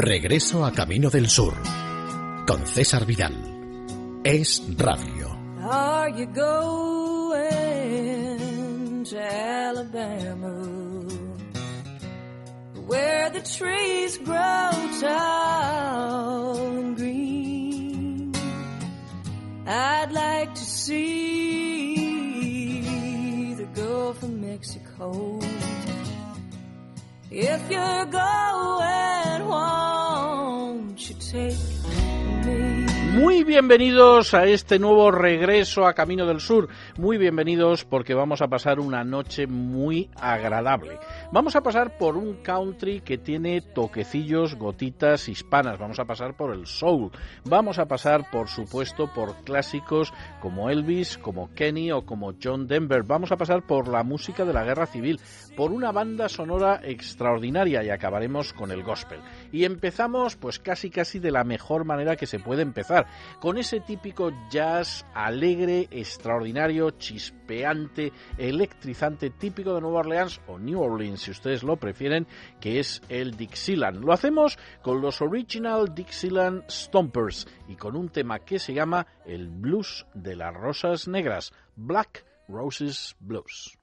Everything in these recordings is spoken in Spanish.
Regreso a Camino del Sur con César Vidal. Es Radio. Are you going to Alabama? Where the trees grow tall and green. I'd like to see the Gulf of Mexico. If you're going, won't me? Muy bienvenidos a este nuevo regreso a Camino del Sur. Muy bienvenidos porque vamos a pasar una noche muy agradable. Vamos a pasar por un country que tiene toquecillos, gotitas hispanas. Vamos a pasar por el soul. Vamos a pasar, por supuesto, por clásicos como Elvis, como Kenny o como John Denver. Vamos a pasar por la música de la guerra civil, por una banda sonora extraordinaria y acabaremos con el gospel. Y empezamos, pues casi casi de la mejor manera que se puede empezar, con ese típico jazz alegre, extraordinario, chispeante, electrizante, típico de Nueva Orleans o New Orleans si ustedes lo prefieren, que es el Dixieland. Lo hacemos con los Original Dixieland Stompers y con un tema que se llama el Blues de las Rosas Negras, Black Roses Blues.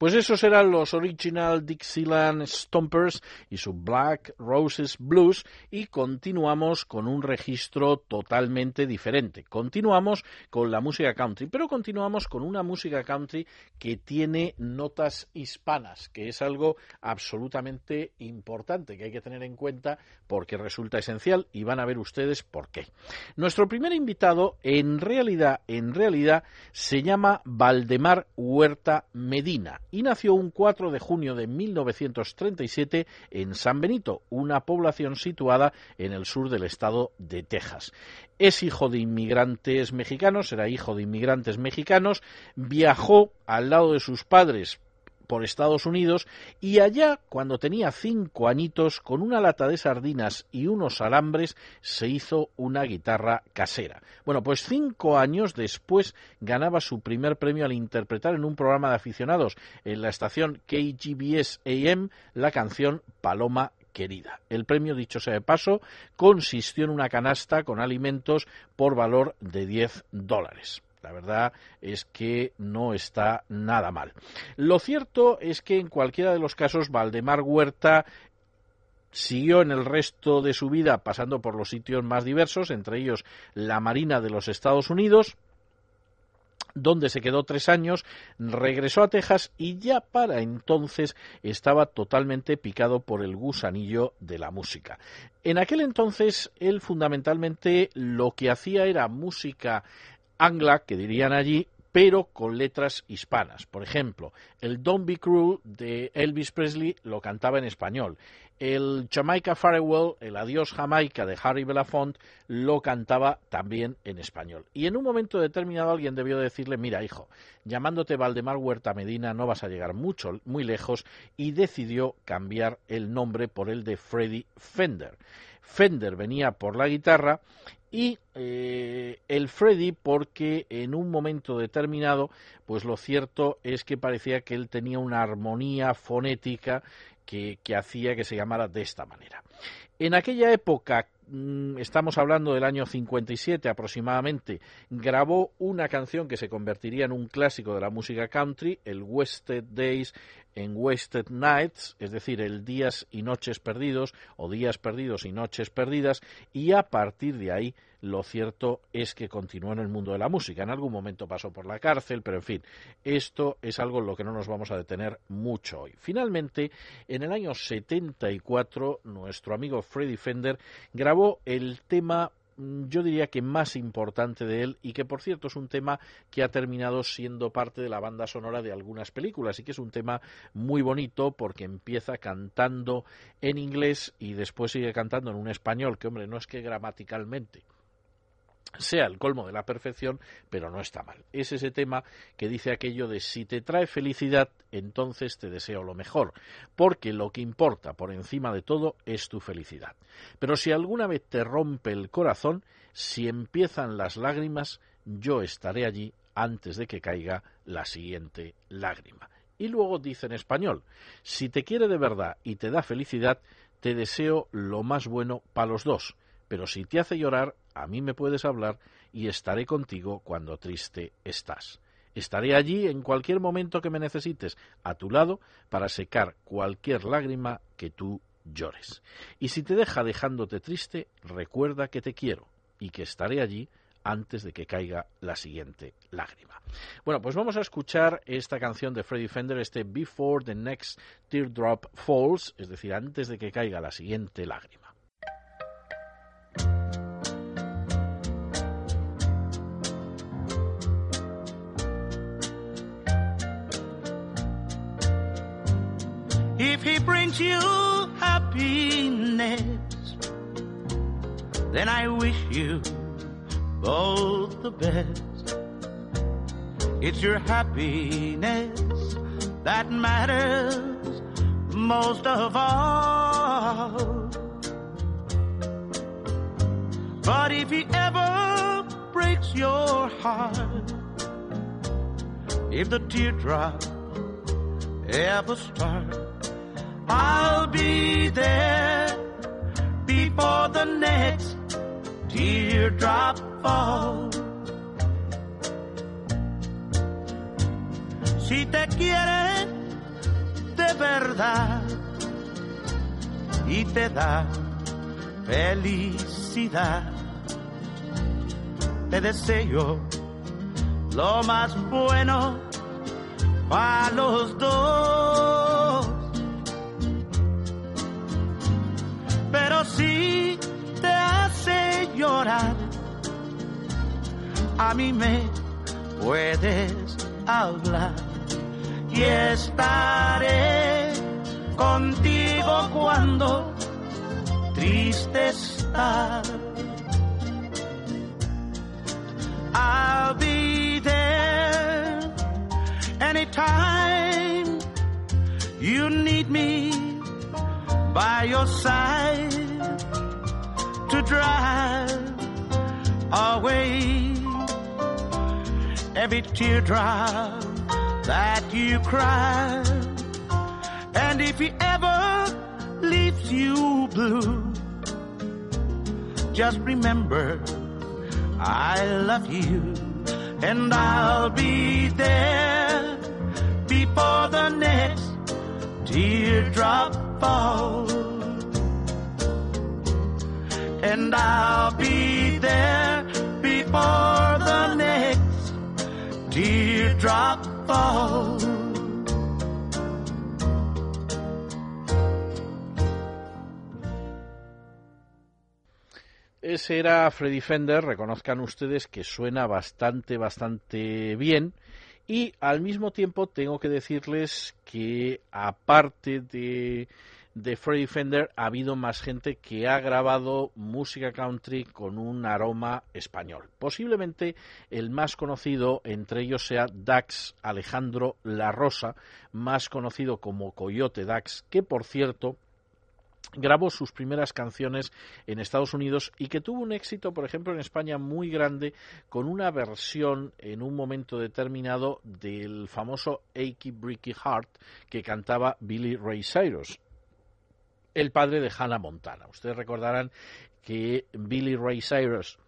Pues esos eran los Original Dixieland Stompers y su Black Roses Blues y continuamos con un registro totalmente diferente. Continuamos con la música country, pero continuamos con una música country que tiene notas hispanas, que es algo absolutamente importante que hay que tener en cuenta porque resulta esencial y van a ver ustedes por qué. Nuestro primer invitado en realidad, en realidad se llama Valdemar Huerta Medina y nació un 4 de junio de 1937 en San Benito, una población situada en el sur del estado de Texas. Es hijo de inmigrantes mexicanos, era hijo de inmigrantes mexicanos, viajó al lado de sus padres por Estados Unidos y allá, cuando tenía cinco añitos, con una lata de sardinas y unos alambres, se hizo una guitarra casera. Bueno, pues cinco años después ganaba su primer premio al interpretar en un programa de aficionados en la estación KGBS AM la canción Paloma querida. El premio, dicho sea de paso, consistió en una canasta con alimentos por valor de 10 dólares. La verdad es que no está nada mal. Lo cierto es que en cualquiera de los casos Valdemar Huerta siguió en el resto de su vida pasando por los sitios más diversos, entre ellos la Marina de los Estados Unidos, donde se quedó tres años, regresó a Texas y ya para entonces estaba totalmente picado por el gusanillo de la música. En aquel entonces él fundamentalmente lo que hacía era música angla, que dirían allí, pero con letras hispanas. Por ejemplo, el Don't Be Cruel de Elvis Presley lo cantaba en español. El Jamaica Farewell, el Adiós Jamaica de Harry Belafonte, lo cantaba también en español. Y en un momento determinado alguien debió decirle, mira hijo, llamándote Valdemar Huerta Medina no vas a llegar mucho, muy lejos, y decidió cambiar el nombre por el de Freddie Fender. Fender venía por la guitarra y eh, el Freddy porque en un momento determinado pues lo cierto es que parecía que él tenía una armonía fonética que, que hacía que se llamara de esta manera. En aquella época estamos hablando del año 57 aproximadamente, grabó una canción que se convertiría en un clásico de la música country, el Wasted Days en Wasted Nights, es decir, el Días y Noches Perdidos o Días Perdidos y Noches Perdidas, y a partir de ahí lo cierto es que continuó en el mundo de la música. En algún momento pasó por la cárcel, pero en fin, esto es algo en lo que no nos vamos a detener mucho hoy. Finalmente, en el año 74, nuestro amigo Freddie Fender grabó el tema Mm, yo diría que más importante de él y que por cierto es un tema que ha terminado siendo parte de la banda sonora de algunas películas y que es un tema muy bonito porque empieza cantando en inglés y después sigue cantando en un español que hombre no es que gramaticalmente sea el colmo de la perfección, pero no está mal. Es ese tema que dice aquello de si te trae felicidad, entonces te deseo lo mejor, porque lo que importa por encima de todo es tu felicidad. Pero si alguna vez te rompe el corazón, si empiezan las lágrimas, yo estaré allí antes de que caiga la siguiente lágrima. Y luego dice en español, si te quiere de verdad y te da felicidad, te deseo lo más bueno para los dos pero si te hace llorar, a mí me puedes hablar y estaré contigo cuando triste estás. Estaré allí en cualquier momento que me necesites, a tu lado, para secar cualquier lágrima que tú llores. Y si te deja dejándote triste, recuerda que te quiero y que estaré allí antes de que caiga la siguiente lágrima. Bueno, pues vamos a escuchar esta canción de Freddie Fender, este Before the Next Teardrop Falls, es decir, antes de que caiga la siguiente lágrima. If he brings you happiness, then I wish you both the best. It's your happiness that matters most of all. But if he ever breaks your heart, if the teardrop ever starts, I'll be there before the next teardrop falls. Si te quiere de verdad y te da felicidad. Te deseo lo más bueno para los dos. Pero si te hace llorar, a mí me puedes hablar y estaré contigo cuando triste estás. I'll be there anytime you need me by your side to drive away every teardrop that you cry. And if he ever leaves you blue, just remember I love you and I'll be there before the next teardrop falls. And I'll be there before the next teardrop falls. Ese era Freddy Fender, reconozcan ustedes que suena bastante, bastante bien. Y al mismo tiempo tengo que decirles que aparte de, de Freddy Fender ha habido más gente que ha grabado música country con un aroma español. Posiblemente el más conocido entre ellos sea Dax Alejandro La Rosa, más conocido como Coyote Dax, que por cierto grabó sus primeras canciones en Estados Unidos y que tuvo un éxito, por ejemplo, en España muy grande con una versión en un momento determinado del famoso Achy Breaky Heart que cantaba Billy Ray Cyrus, el padre de Hannah Montana. Ustedes recordarán que Billy Ray Cyrus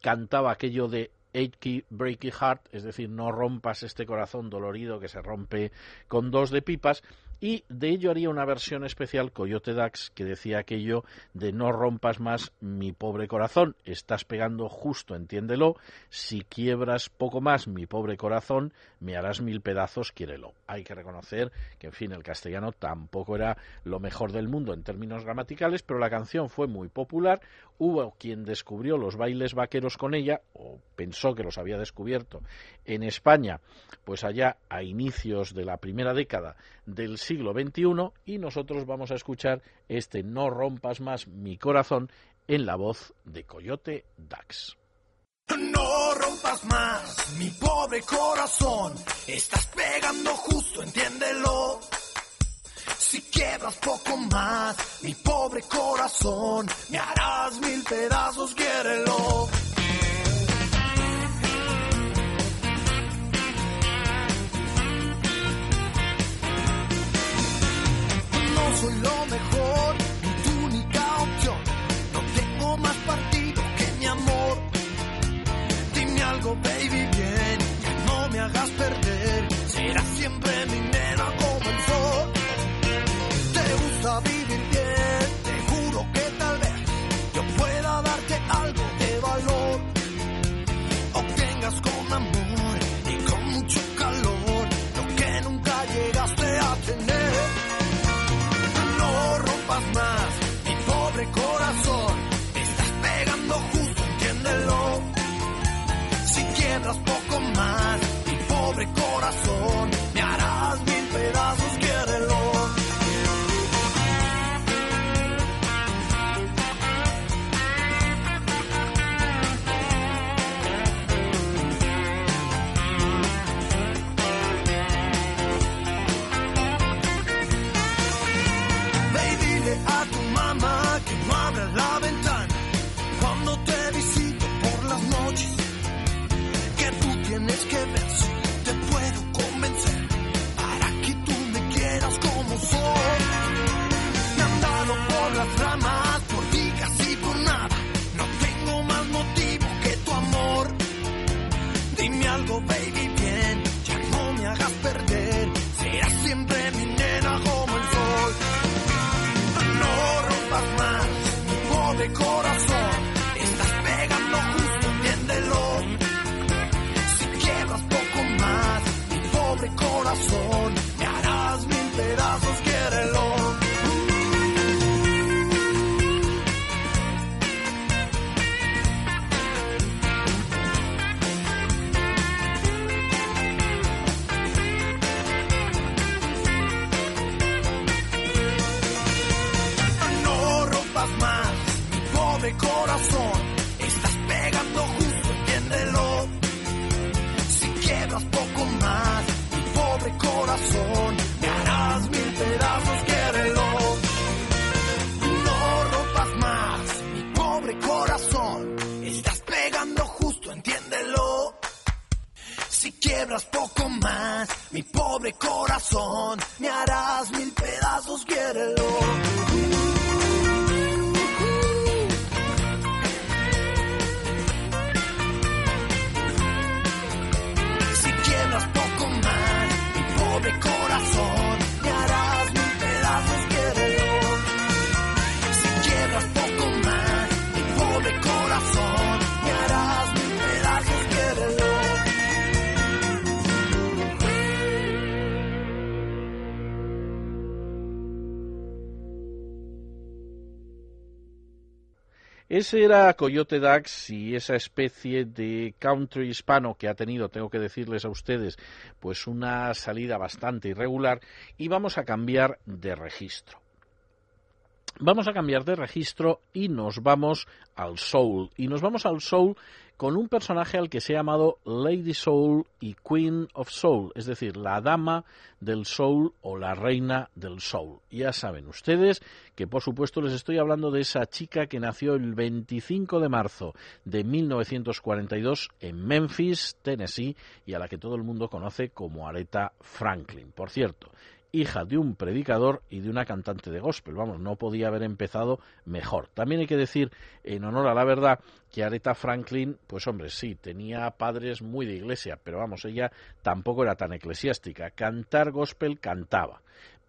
cantaba aquello de Achy Breaky Heart, es decir, no rompas este corazón dolorido que se rompe con dos de pipas, y de ello haría una versión especial Coyote Dax que decía aquello de no rompas más mi pobre corazón, estás pegando justo, entiéndelo, si quiebras poco más mi pobre corazón, me harás mil pedazos, quiérelo. Hay que reconocer que, en fin, el castellano tampoco era lo mejor del mundo en términos gramaticales, pero la canción fue muy popular, hubo quien descubrió los bailes vaqueros con ella, o pensó que los había descubierto en España, pues allá a inicios de la primera década del siglo XXI y nosotros vamos a escuchar este No rompas más mi corazón en la voz de Coyote Dax. No rompas más mi pobre corazón, estás pegando justo, entiéndelo. Si quiebras poco más mi pobre corazón, me harás mil pedazos, quiérelo. No soy lo mejor, tu única opción. No tengo más partido que mi amor. Dime algo, baby, bien. Que no me hagas perder. Serás siempre mi Era Coyote Dax y esa especie de country hispano que ha tenido, tengo que decirles a ustedes, pues una salida bastante irregular y vamos a cambiar de registro. Vamos a cambiar de registro y nos vamos al soul. Y nos vamos al soul con un personaje al que se ha llamado Lady Soul y Queen of Soul, es decir, la dama del soul o la reina del soul. Ya saben ustedes que por supuesto les estoy hablando de esa chica que nació el 25 de marzo de 1942 en Memphis, Tennessee, y a la que todo el mundo conoce como Aretha Franklin. Por cierto, hija de un predicador y de una cantante de gospel. Vamos, no podía haber empezado mejor. También hay que decir, en honor a la verdad, que Aretha Franklin, pues hombre, sí, tenía padres muy de iglesia, pero vamos, ella tampoco era tan eclesiástica. Cantar gospel cantaba.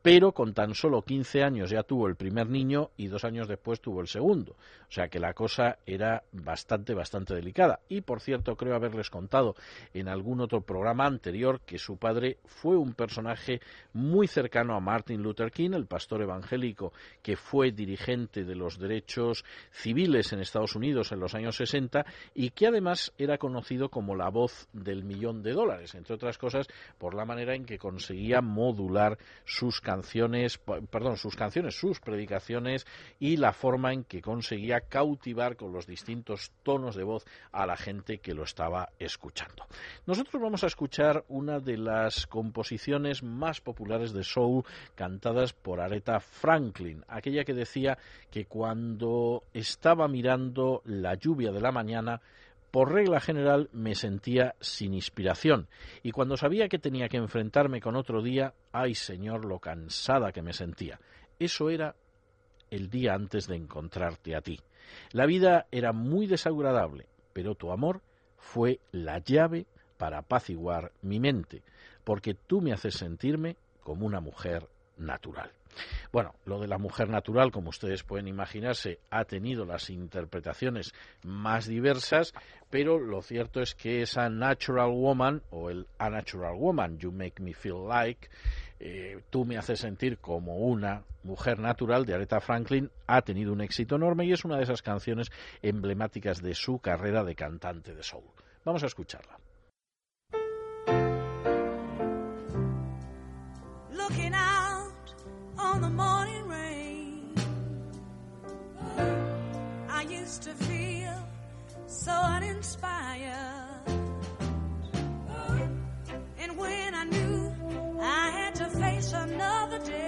Pero con tan solo 15 años ya tuvo el primer niño y dos años después tuvo el segundo. O sea que la cosa era bastante, bastante delicada. Y por cierto, creo haberles contado en algún otro programa anterior que su padre fue un personaje muy cercano a Martin Luther King, el pastor evangélico que fue dirigente de los derechos civiles en Estados Unidos en los años 60 y que además era conocido como la voz del millón de dólares, entre otras cosas por la manera en que conseguía modular sus canciones, perdón, sus canciones, sus predicaciones y la forma en que conseguía cautivar con los distintos tonos de voz a la gente que lo estaba escuchando. Nosotros vamos a escuchar una de las composiciones más populares de soul cantadas por Aretha Franklin, aquella que decía que cuando estaba mirando la lluvia de la mañana por regla general me sentía sin inspiración y cuando sabía que tenía que enfrentarme con otro día, ay señor, lo cansada que me sentía. Eso era el día antes de encontrarte a ti. La vida era muy desagradable, pero tu amor fue la llave para apaciguar mi mente, porque tú me haces sentirme como una mujer natural. Bueno, lo de la mujer natural, como ustedes pueden imaginarse, ha tenido las interpretaciones más diversas, pero lo cierto es que esa natural woman o el a woman, you make me feel like, eh, tú me haces sentir como una mujer natural de Aretha Franklin, ha tenido un éxito enorme y es una de esas canciones emblemáticas de su carrera de cantante de soul. Vamos a escucharla. On the morning rain. I used to feel so uninspired. And when I knew I had to face another day,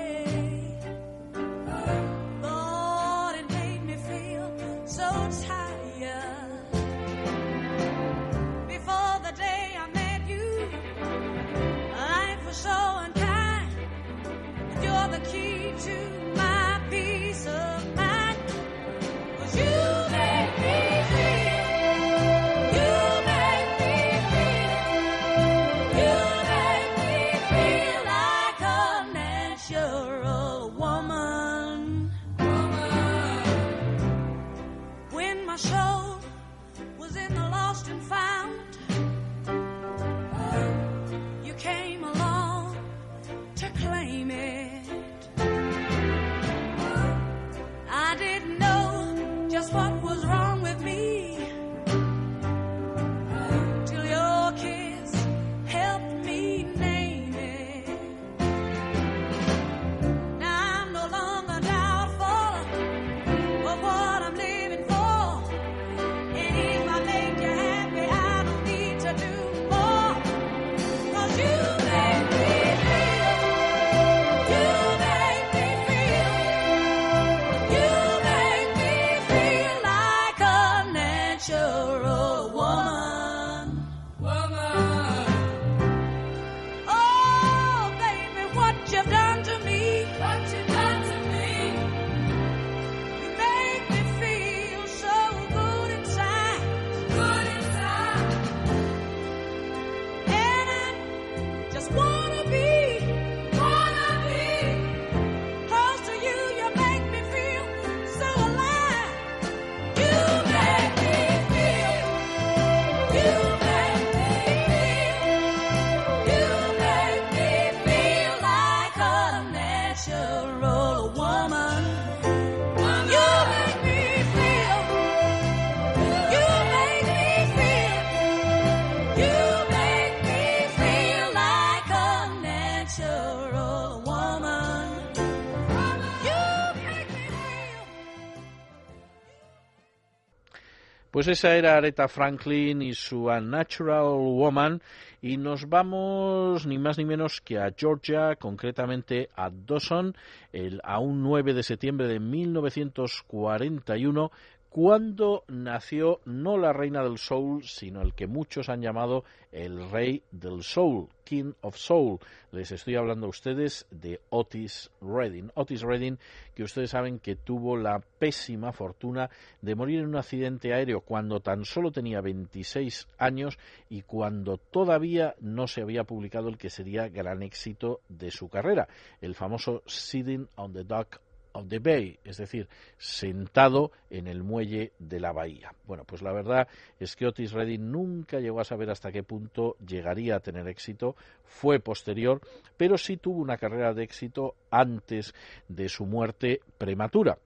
Pues esa era Aretha Franklin y su Unnatural Woman. Y nos vamos ni más ni menos que a Georgia, concretamente a Dawson, el, a un 9 de septiembre de 1941, cuando nació no la reina del soul, sino el que muchos han llamado el rey del soul, King of Soul. Les estoy hablando a ustedes de Otis Redding. Otis Redding, que ustedes saben que tuvo la pésima fortuna de morir en un accidente aéreo cuando tan solo tenía 26 años y cuando todavía no se había publicado el que sería gran éxito de su carrera, el famoso Sitting on the Dock of the Bay, es decir, sentado en el muelle de la bahía. Bueno, pues la verdad es que Otis Redding nunca llegó a saber hasta qué punto llegaría a tener éxito, fue posterior, pero sí tuvo una carrera de éxito antes de su muerte prematura.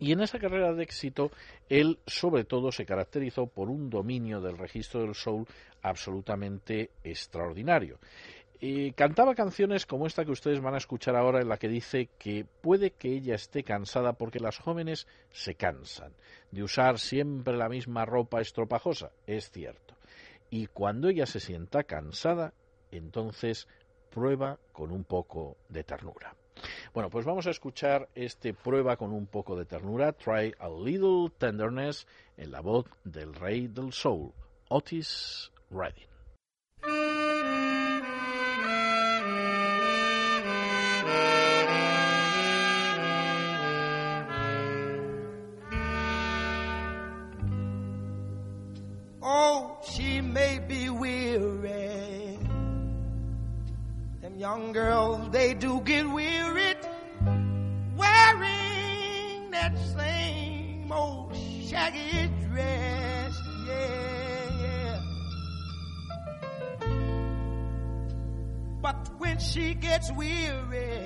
Y en esa carrera de éxito, él sobre todo se caracterizó por un dominio del registro del soul absolutamente extraordinario. Cantaba canciones como esta que ustedes van a escuchar ahora en la que dice que puede que ella esté cansada porque las jóvenes se cansan de usar siempre la misma ropa estropajosa, es cierto. Y cuando ella se sienta cansada, entonces prueba con un poco de ternura. Bueno, pues vamos a escuchar este prueba con un poco de ternura, Try a Little Tenderness, en la voz del rey del soul, Otis Redding. Young girls, they do get wearied wearing that same old shaggy dress. Yeah, yeah. But when she gets weary,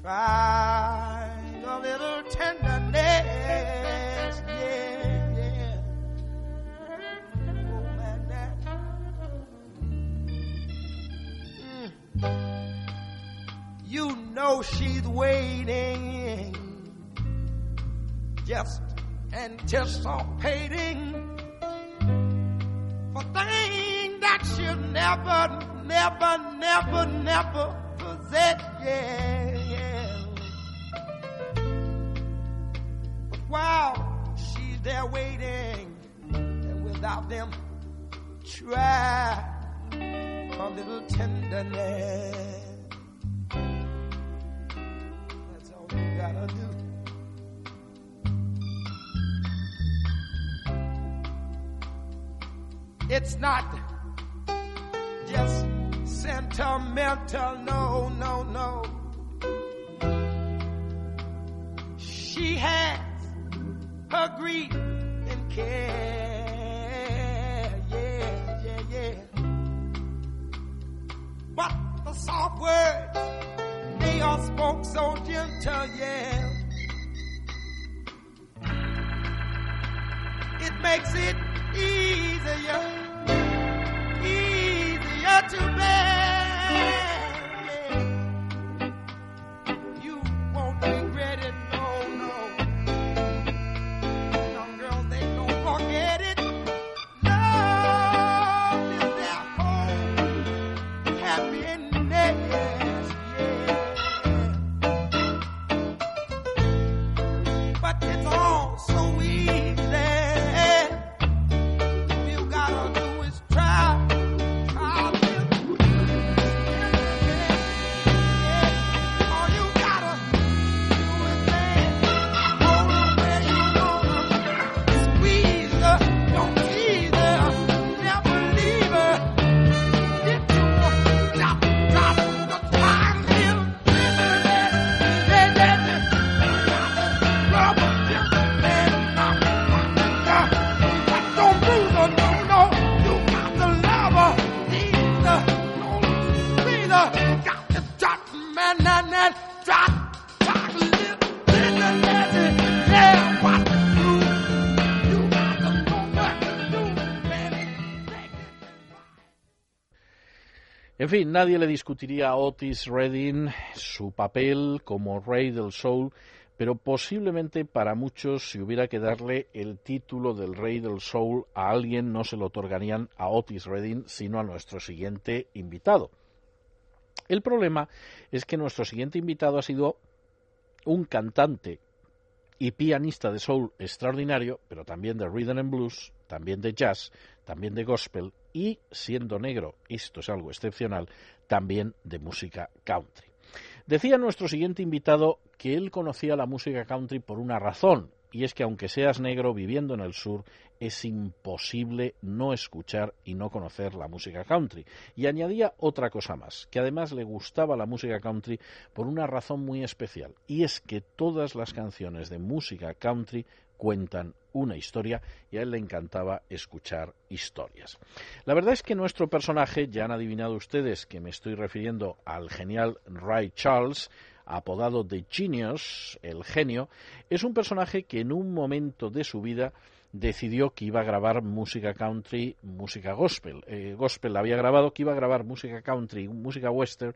try a little tenderness. Yeah. Know she's waiting, just anticipating for things that she'll never, never, never, never possess. Yeah, yeah. But while she's there waiting, and without them, try a little tenderness. Gotta do. It's not just sentimental, no, no, no. She has her grief and care, yeah, yeah, yeah. But the soft words, your all spoke so gentle, yeah. It makes it easier, easier to bear. Fin, nadie le discutiría a Otis Redding su papel como rey del soul, pero posiblemente para muchos, si hubiera que darle el título del rey del soul a alguien, no se lo otorgarían a Otis Redding, sino a nuestro siguiente invitado. El problema es que nuestro siguiente invitado ha sido un cantante y pianista de soul extraordinario, pero también de rhythm and blues, también de jazz, también de gospel y, siendo negro, esto es algo excepcional, también de música country. Decía nuestro siguiente invitado que él conocía la música country por una razón, y es que aunque seas negro viviendo en el sur, es imposible no escuchar y no conocer la música country. Y añadía otra cosa más, que además le gustaba la música country por una razón muy especial, y es que todas las canciones de música country cuentan una historia y a él le encantaba escuchar historias. La verdad es que nuestro personaje, ya han adivinado ustedes que me estoy refiriendo al genial Ray Charles, apodado de Genius, el genio, es un personaje que en un momento de su vida decidió que iba a grabar música country, música gospel. Eh, gospel había grabado que iba a grabar música country, música western,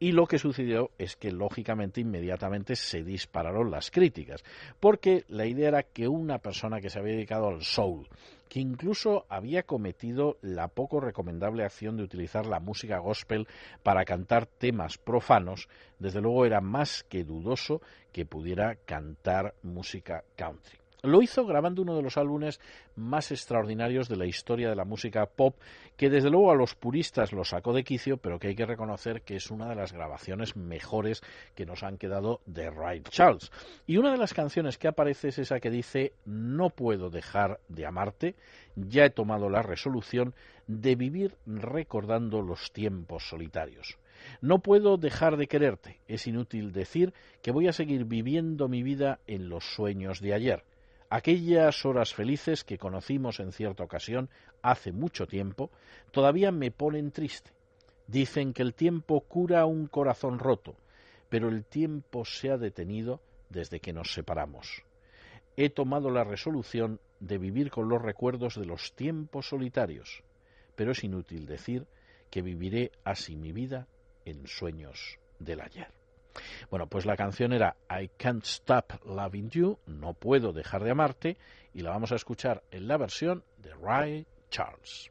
y lo que sucedió es que lógicamente inmediatamente se dispararon las críticas, porque la idea era que una persona que se había dedicado al soul, que incluso había cometido la poco recomendable acción de utilizar la música gospel para cantar temas profanos, desde luego era más que dudoso que pudiera cantar música country. Lo hizo grabando uno de los álbumes más extraordinarios de la historia de la música pop, que desde luego a los puristas lo sacó de quicio, pero que hay que reconocer que es una de las grabaciones mejores que nos han quedado de Ray Charles. Y una de las canciones que aparece es esa que dice No puedo dejar de amarte, ya he tomado la resolución de vivir recordando los tiempos solitarios. No puedo dejar de quererte. Es inútil decir que voy a seguir viviendo mi vida en los sueños de ayer. Aquellas horas felices que conocimos en cierta ocasión hace mucho tiempo todavía me ponen triste. Dicen que el tiempo cura un corazón roto, pero el tiempo se ha detenido desde que nos separamos. He tomado la resolución de vivir con los recuerdos de los tiempos solitarios, pero es inútil decir que viviré así mi vida en sueños del ayer. Bueno, pues la canción era I Can't Stop Loving You, No Puedo Dejar de Amarte, y la vamos a escuchar en la versión de Ray Charles.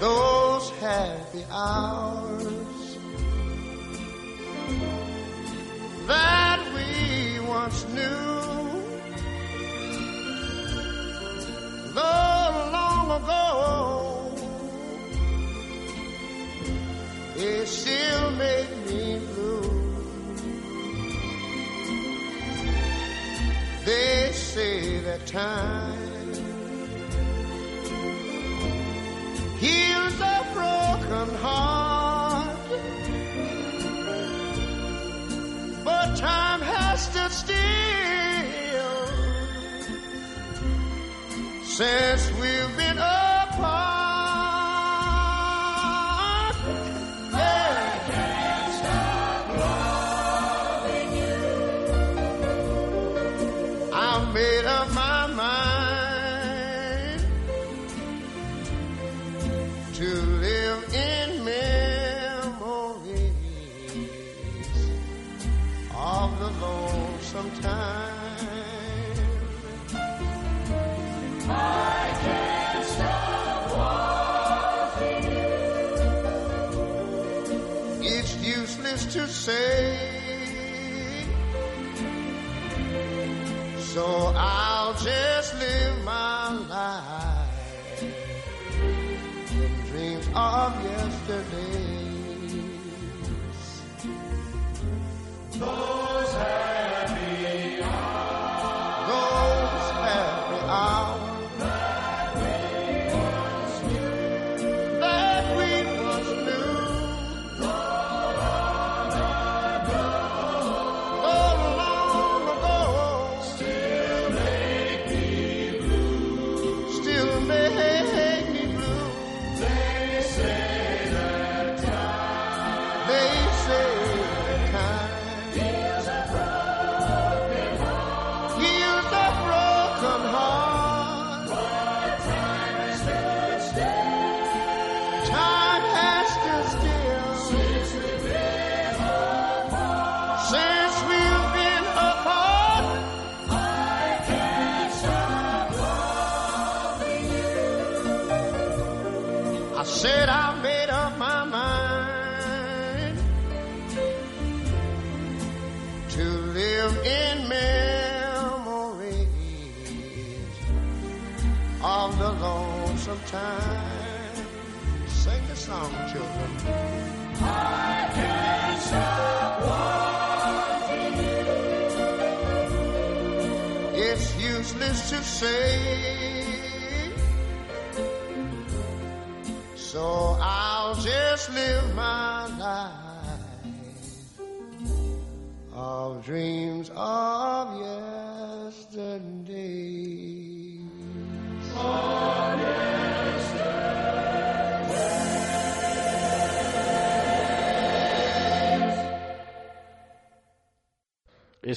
those happy hours that we once knew. Though long ago, it still made me blue. They say that time heals a broken heart, but time has stood still since So I'll just live my life in dreams of yesterdays. Those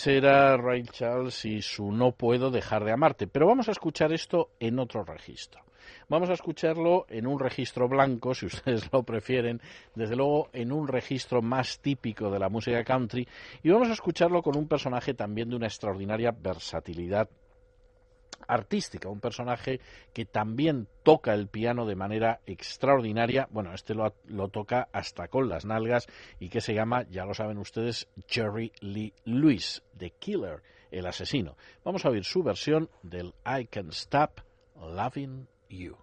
Era Ray Charles y su No puedo dejar de amarte. Pero vamos a escuchar esto en otro registro. Vamos a escucharlo en un registro blanco, si ustedes lo prefieren, desde luego en un registro más típico de la música country, y vamos a escucharlo con un personaje también de una extraordinaria versatilidad artística, un personaje que también toca el piano de manera extraordinaria, bueno, este lo, lo, toca hasta con las nalgas y que se llama, ya lo saben ustedes, Jerry Lee Lewis, The Killer, el asesino. Vamos a oír su versión del I Can Stop Loving You.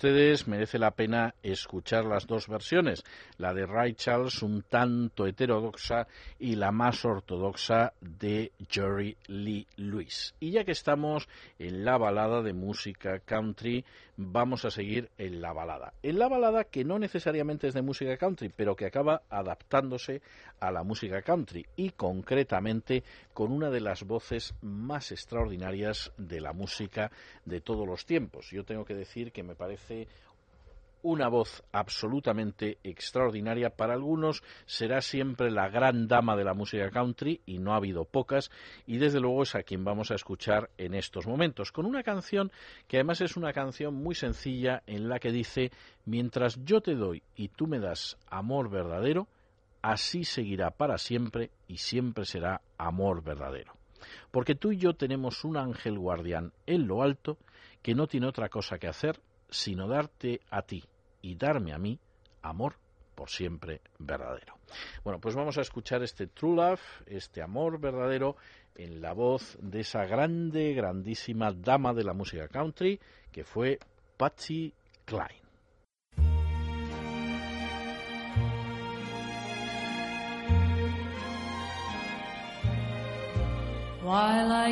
Ustedes, merece la pena escuchar las dos versiones, la de Ray Charles un tanto heterodoxa y la más ortodoxa de Jerry Lee Lewis. Y ya que estamos en la balada de música country, vamos a seguir en la balada. En la balada que no necesariamente es de música country, pero que acaba adaptándose a la música country y concretamente con una de las voces más extraordinarias de la música de todos los tiempos. Yo tengo que decir que me parece una voz absolutamente extraordinaria. Para algunos será siempre la gran dama de la música country y no ha habido pocas y desde luego es a quien vamos a escuchar en estos momentos con una canción que además es una canción muy sencilla en la que dice mientras yo te doy y tú me das amor verdadero, así seguirá para siempre y siempre será amor verdadero. Porque tú y yo tenemos un ángel guardián en lo alto que no tiene otra cosa que hacer sino darte a ti y darme a mí amor por siempre verdadero. Bueno, pues vamos a escuchar este True Love, este amor verdadero, en la voz de esa grande, grandísima dama de la música country, que fue Patsy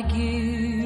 give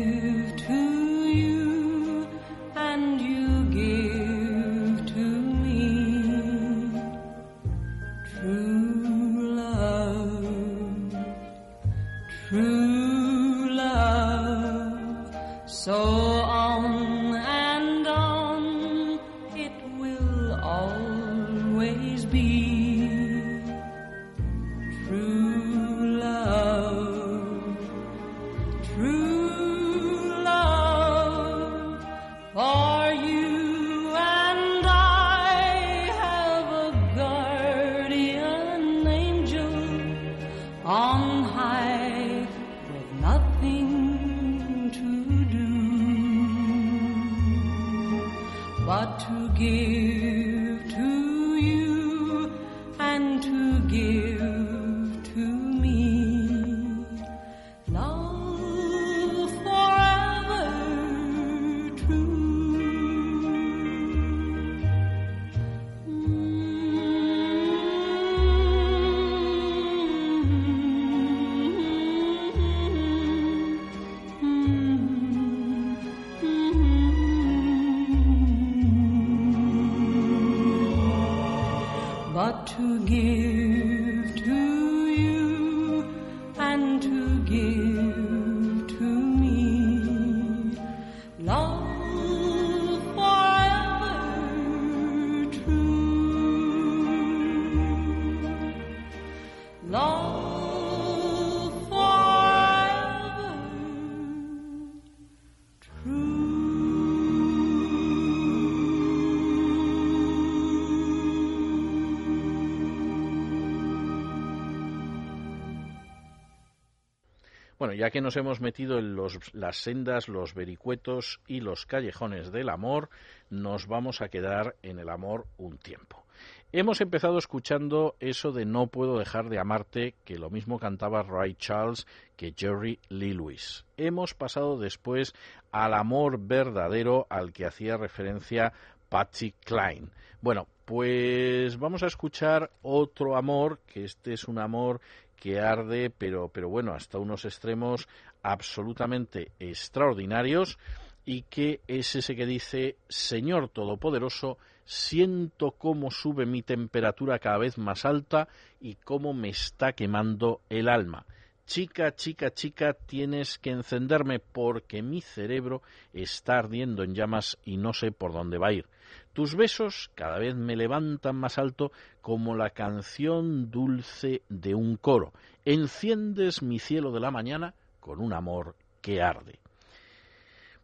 ya que nos hemos metido en los- las sendas, los vericuetos y los callejones del amor, nos vamos a quedar en el amor un tiempo. Hemos empezado escuchando eso de No puedo dejar de amarte, que lo mismo cantaba Ray Charles que Jerry Lee Lewis. Hemos pasado después al amor verdadero al que hacía referencia Patsy Cline. Bueno, pues vamos a escuchar otro amor, que este es un amor que arde, pero, pero bueno, hasta unos extremos absolutamente extraordinarios y que es ese que dice, Señor Todopoderoso, siento cómo sube mi temperatura cada vez más alta y cómo me está quemando el alma. Chica, chica, chica, tienes que encenderme porque mi cerebro está ardiendo en llamas y no sé por dónde va a ir. Tus besos cada vez me levantan más alto como la canción dulce de un coro. Enciendes mi cielo de la mañana con un amor que arde.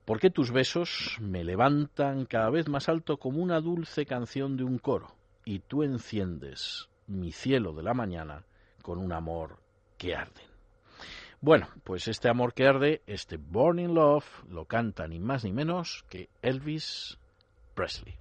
Porque tus besos me levantan cada vez más alto como una dulce canción de un coro, y tú enciendes mi cielo de la mañana con un amor que arde. Bueno, pues este amor que arde, este Burning Love, lo canta ni más ni menos que Elvis Presley.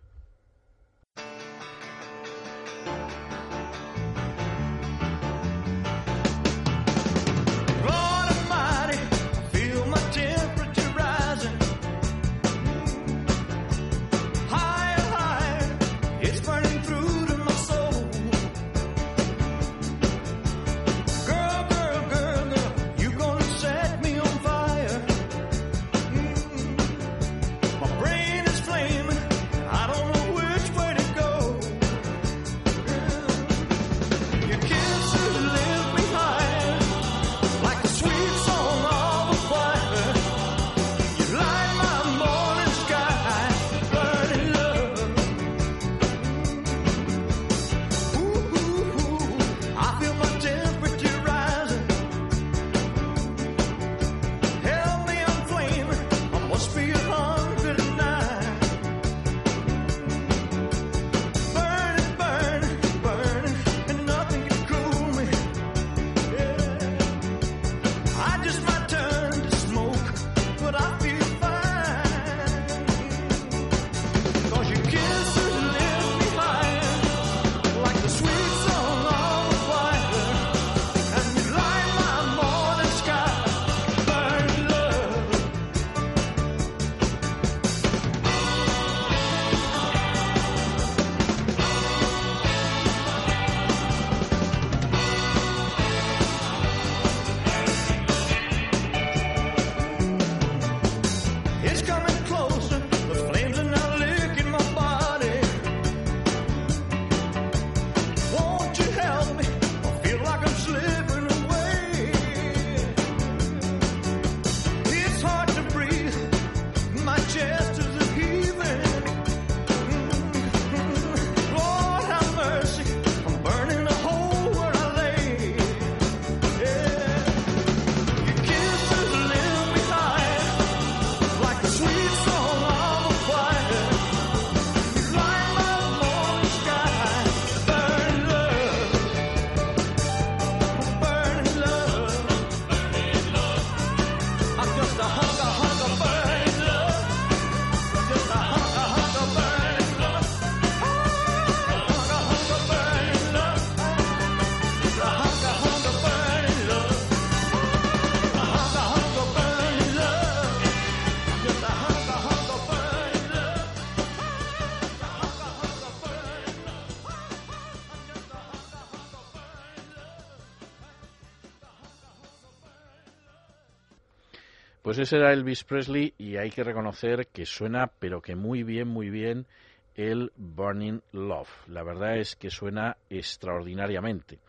Pues ese era Elvis Presley y hay que reconocer que suena, pero que muy bien, muy bien, el Burning Love. La verdad es que suena extraordinariamente.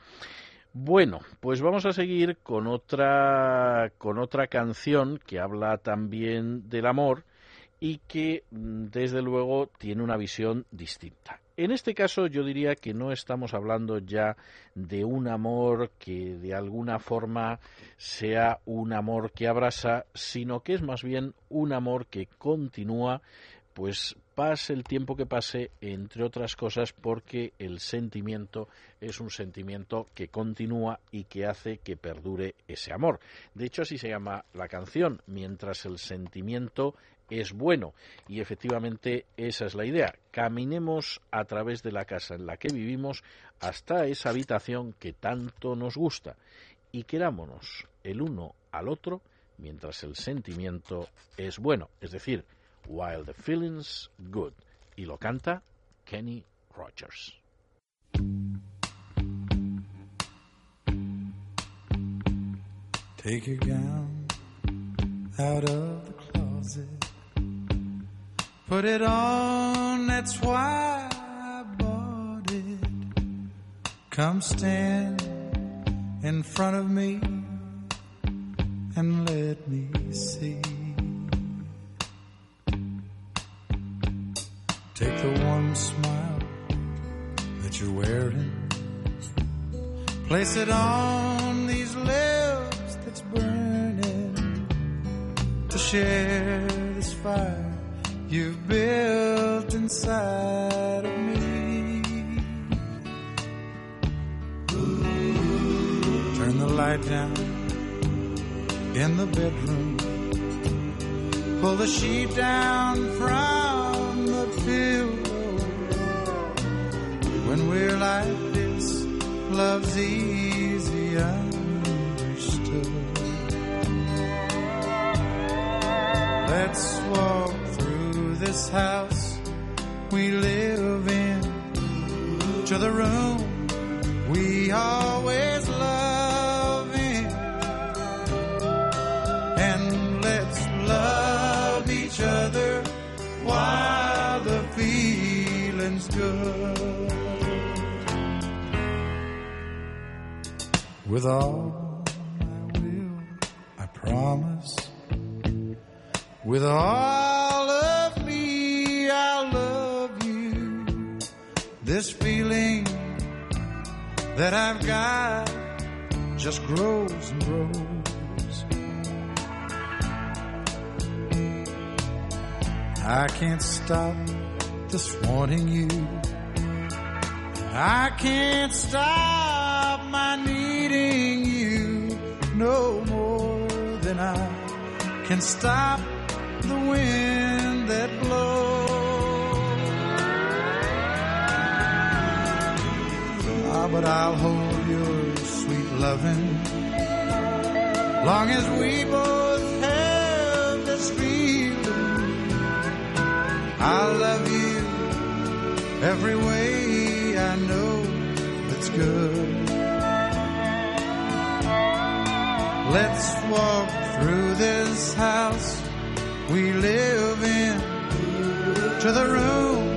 Bueno, pues vamos a seguir con otra, con otra canción que habla también del amor y que mm, desde luego tiene una visión distinta. En este caso yo diría que no estamos hablando ya de un amor que de alguna forma sea un amor que abrasa, sino que es más bien un amor que continúa, pues pase el tiempo que pase, entre otras cosas, porque el sentimiento es un sentimiento que continúa y que hace que perdure ese amor. De hecho, así se llama la canción, mientras el sentimiento es bueno. Y efectivamente esa es la idea. Caminemos a través de la casa en la que vivimos hasta esa habitación que tanto nos gusta y querámonos el uno al otro mientras el sentimiento es bueno. Es decir, while the feeling's good. Y lo canta Kenny Rogers. Take your gown out of the closet. Put it on, that's why I bought it. Come stand in front of me and let me see. Take the warm smile that you're wearing. Place it on these lips that's burning to share this fire you've built inside of me. Turn the light down in the bedroom. Pull the sheet down from the pillow. When we're like this, love's easy understood. Let's walk this house we live in to the room we always love in. And let's love each other while the feeling's good. With all my will, I promise. With all This feeling that I've got just grows and grows. I can't stop this wanting you. I can't stop my needing you no more than I can stop the wind that blows. But I'll hold your sweet loving long as we both have this feeling. I'll love you every way I know that's good. Let's walk through this house we live in to the room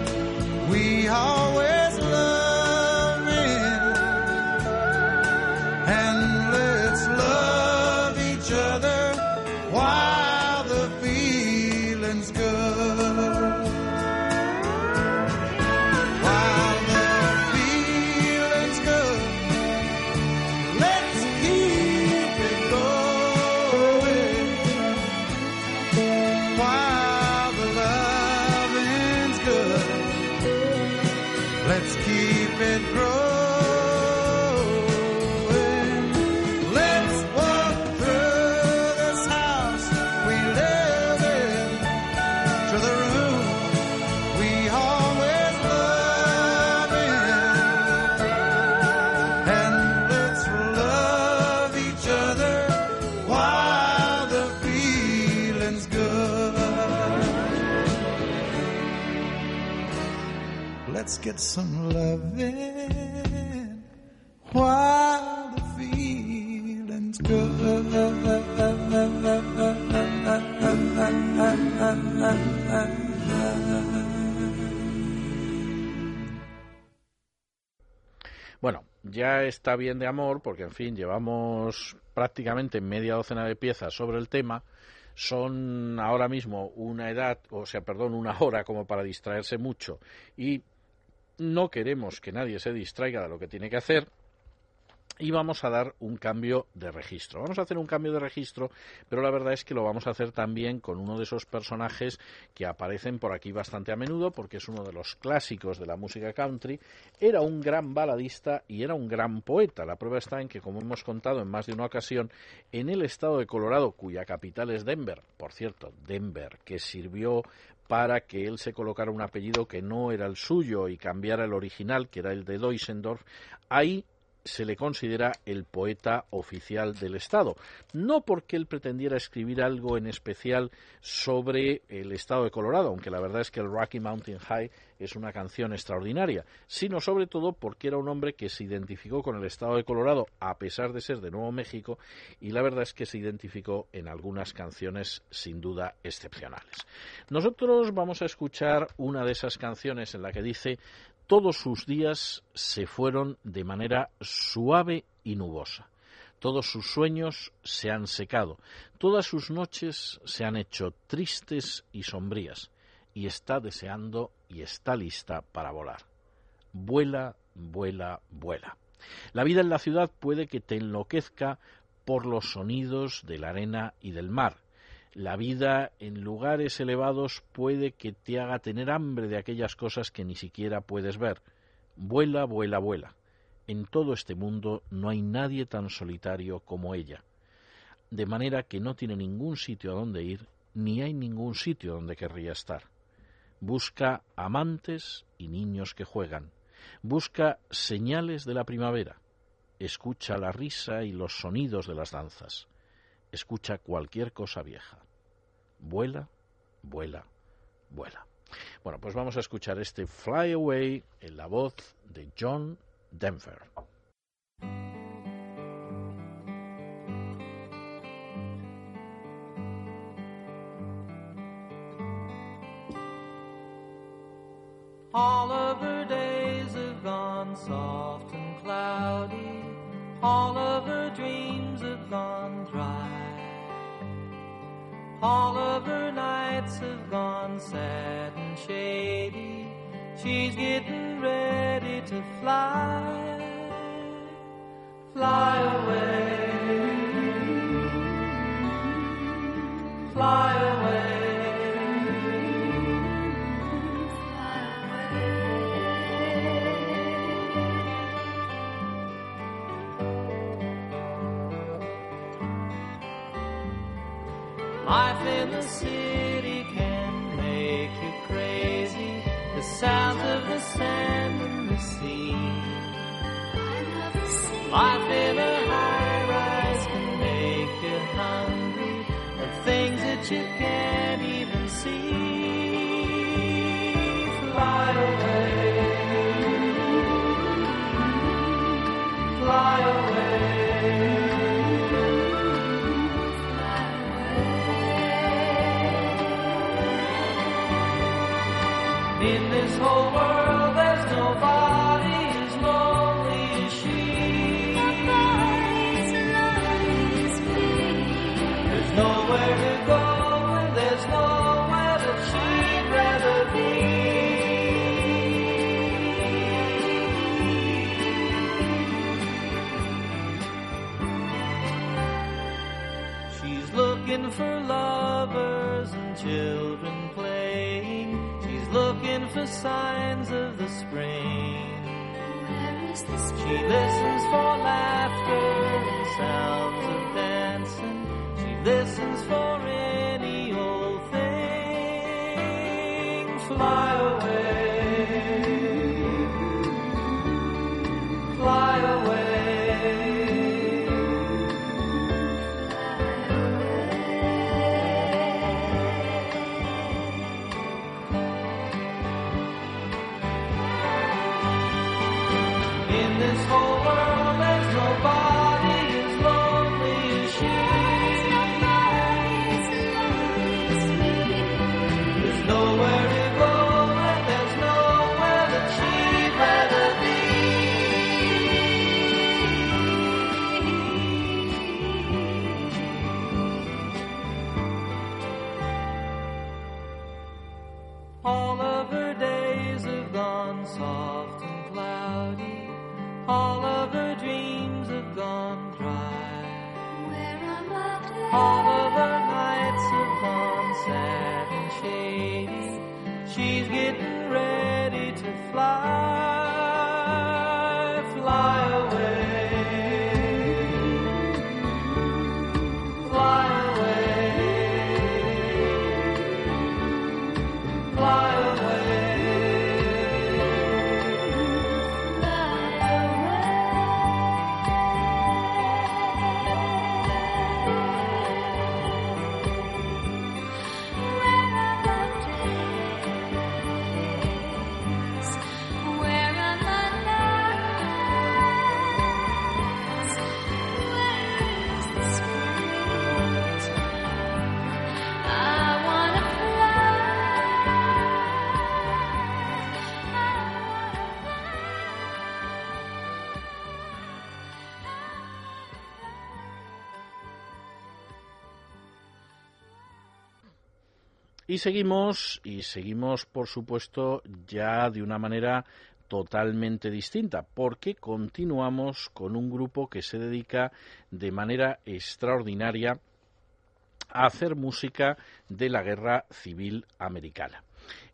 Bueno, ya está bien de amor porque, en fin, llevamos prácticamente media docena de piezas sobre el tema. Son ahora mismo una edad, o sea, perdón, una hora como para distraerse mucho y no queremos que nadie se distraiga de lo que tiene que hacer y vamos a dar un cambio de registro. Vamos a hacer un cambio de registro, pero la verdad es que lo vamos a hacer también con uno de esos personajes que aparecen por aquí bastante a menudo, porque es uno de los clásicos de la música country. Era un gran baladista y era un gran poeta. La prueba está en que, como hemos contado en más de una ocasión, en el estado de Colorado, cuya capital es Denver, por cierto, Denver, que sirvió para que él se colocara un apellido que no era el suyo y cambiara el original, que era el de Deusendorf, ahí se le considera el poeta oficial del Estado. No porque él pretendiera escribir algo en especial sobre el Estado de Colorado, aunque la verdad es que el Rocky Mountain High es una canción extraordinaria, sino sobre todo porque era un hombre que se identificó con el Estado de Colorado a pesar de ser de Nuevo México y la verdad es que se identificó en algunas canciones sin duda excepcionales. Nosotros vamos a escuchar una de esas canciones en la que dice todos sus días se fueron de manera suave y nubosa. Todos sus sueños se han secado. Todas sus noches se han hecho tristes y sombrías. Y está deseando y está lista para volar. Vuela, vuela, vuela. La vida en la ciudad puede que te enloquezca por los sonidos de la arena y del mar. La vida en lugares elevados puede que te haga tener hambre de aquellas cosas que ni siquiera puedes ver. Vuela, vuela, vuela. En todo este mundo no hay nadie tan solitario como ella. De manera que no tiene ningún sitio a donde ir, ni hay ningún sitio donde querría estar. Busca amantes y niños que juegan. Busca señales de la primavera. Escucha la risa y los sonidos de las danzas escucha cualquier cosa vieja. Vuela, vuela, vuela. Bueno, pues vamos a escuchar este Fly Away en la voz de John Denver. All of her days have gone soft and cloudy. All of her dreams have gone dry. All of her nights have gone sad and shady. She's getting ready to fly. Fly away. Fly away. The city can make you crazy. The sound of the sand and the sea. Life in a high looking for lovers and children playing. She's looking for signs of the spring. She listens for laughter and sounds of dancing. She listens for any old thing. Fly Y seguimos, y seguimos, por supuesto, ya de una manera totalmente distinta, porque continuamos con un grupo que se dedica de manera extraordinaria a hacer música de la Guerra Civil Americana.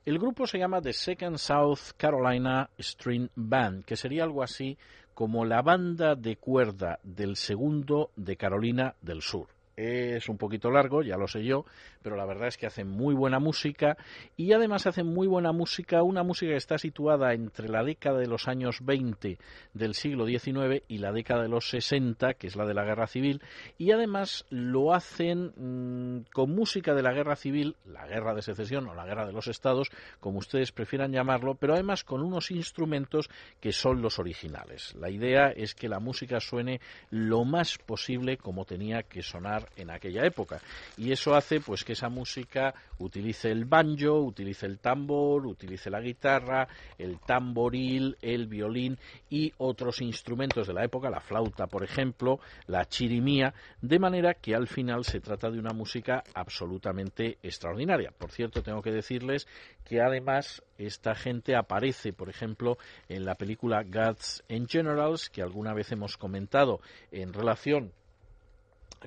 El grupo se llama The Second South Carolina String Band, que sería algo así como la banda de cuerda del segundo de Carolina del Sur. Es un poquito largo, ya lo sé yo, pero la verdad es que hacen muy buena música y además hacen muy buena música, una música que está situada entre la década de los años 20 del siglo XIX y la década de los 60, que es la de la Guerra Civil, y además lo hacen mm, con música de la Guerra Civil, la Guerra de Secesión o la Guerra de los Estados, como ustedes prefieran llamarlo, pero además con unos instrumentos que son los originales. La idea es que la música suene lo más posible como tenía que sonar en aquella época. Y eso hace pues que esa música utilice el banjo, utilice el tambor, utilice la guitarra, el tamboril, el violín y otros instrumentos de la época, la flauta, por ejemplo, la chirimía, de manera que al final se trata de una música absolutamente extraordinaria. Por cierto, tengo que decirles que además esta gente aparece, por ejemplo, en la película Gods and Generals, que alguna vez hemos comentado en relación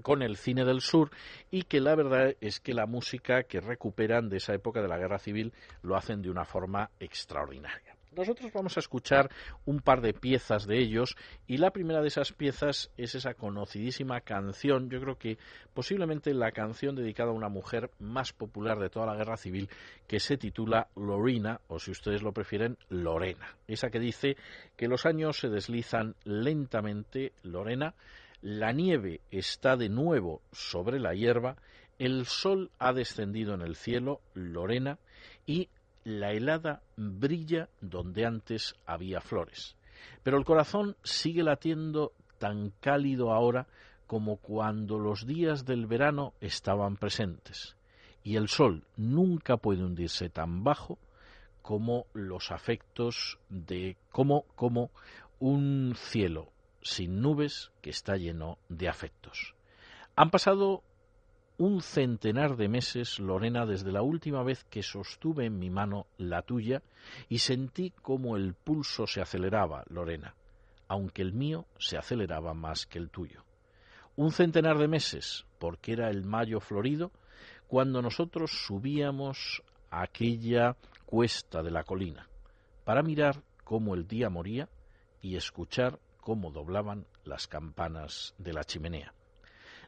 con el cine del sur y que la verdad es que la música que recuperan de esa época de la guerra civil lo hacen de una forma extraordinaria. Nosotros vamos a escuchar un par de piezas de ellos y la primera de esas piezas es esa conocidísima canción, yo creo que posiblemente la canción dedicada a una mujer más popular de toda la guerra civil que se titula Lorena o si ustedes lo prefieren Lorena, esa que dice que los años se deslizan lentamente, Lorena, la nieve está de nuevo sobre la hierba, el sol ha descendido en el cielo, Lorena, y la helada brilla donde antes había flores. Pero el corazón sigue latiendo tan cálido ahora como cuando los días del verano estaban presentes, y el sol nunca puede hundirse tan bajo como los afectos de como como un cielo sin nubes que está lleno de afectos. Han pasado un centenar de meses, Lorena, desde la última vez que sostuve en mi mano la tuya y sentí como el pulso se aceleraba, Lorena, aunque el mío se aceleraba más que el tuyo. Un centenar de meses, porque era el mayo florido, cuando nosotros subíamos a aquella cuesta de la colina, para mirar cómo el día moría y escuchar cómo doblaban las campanas de la chimenea.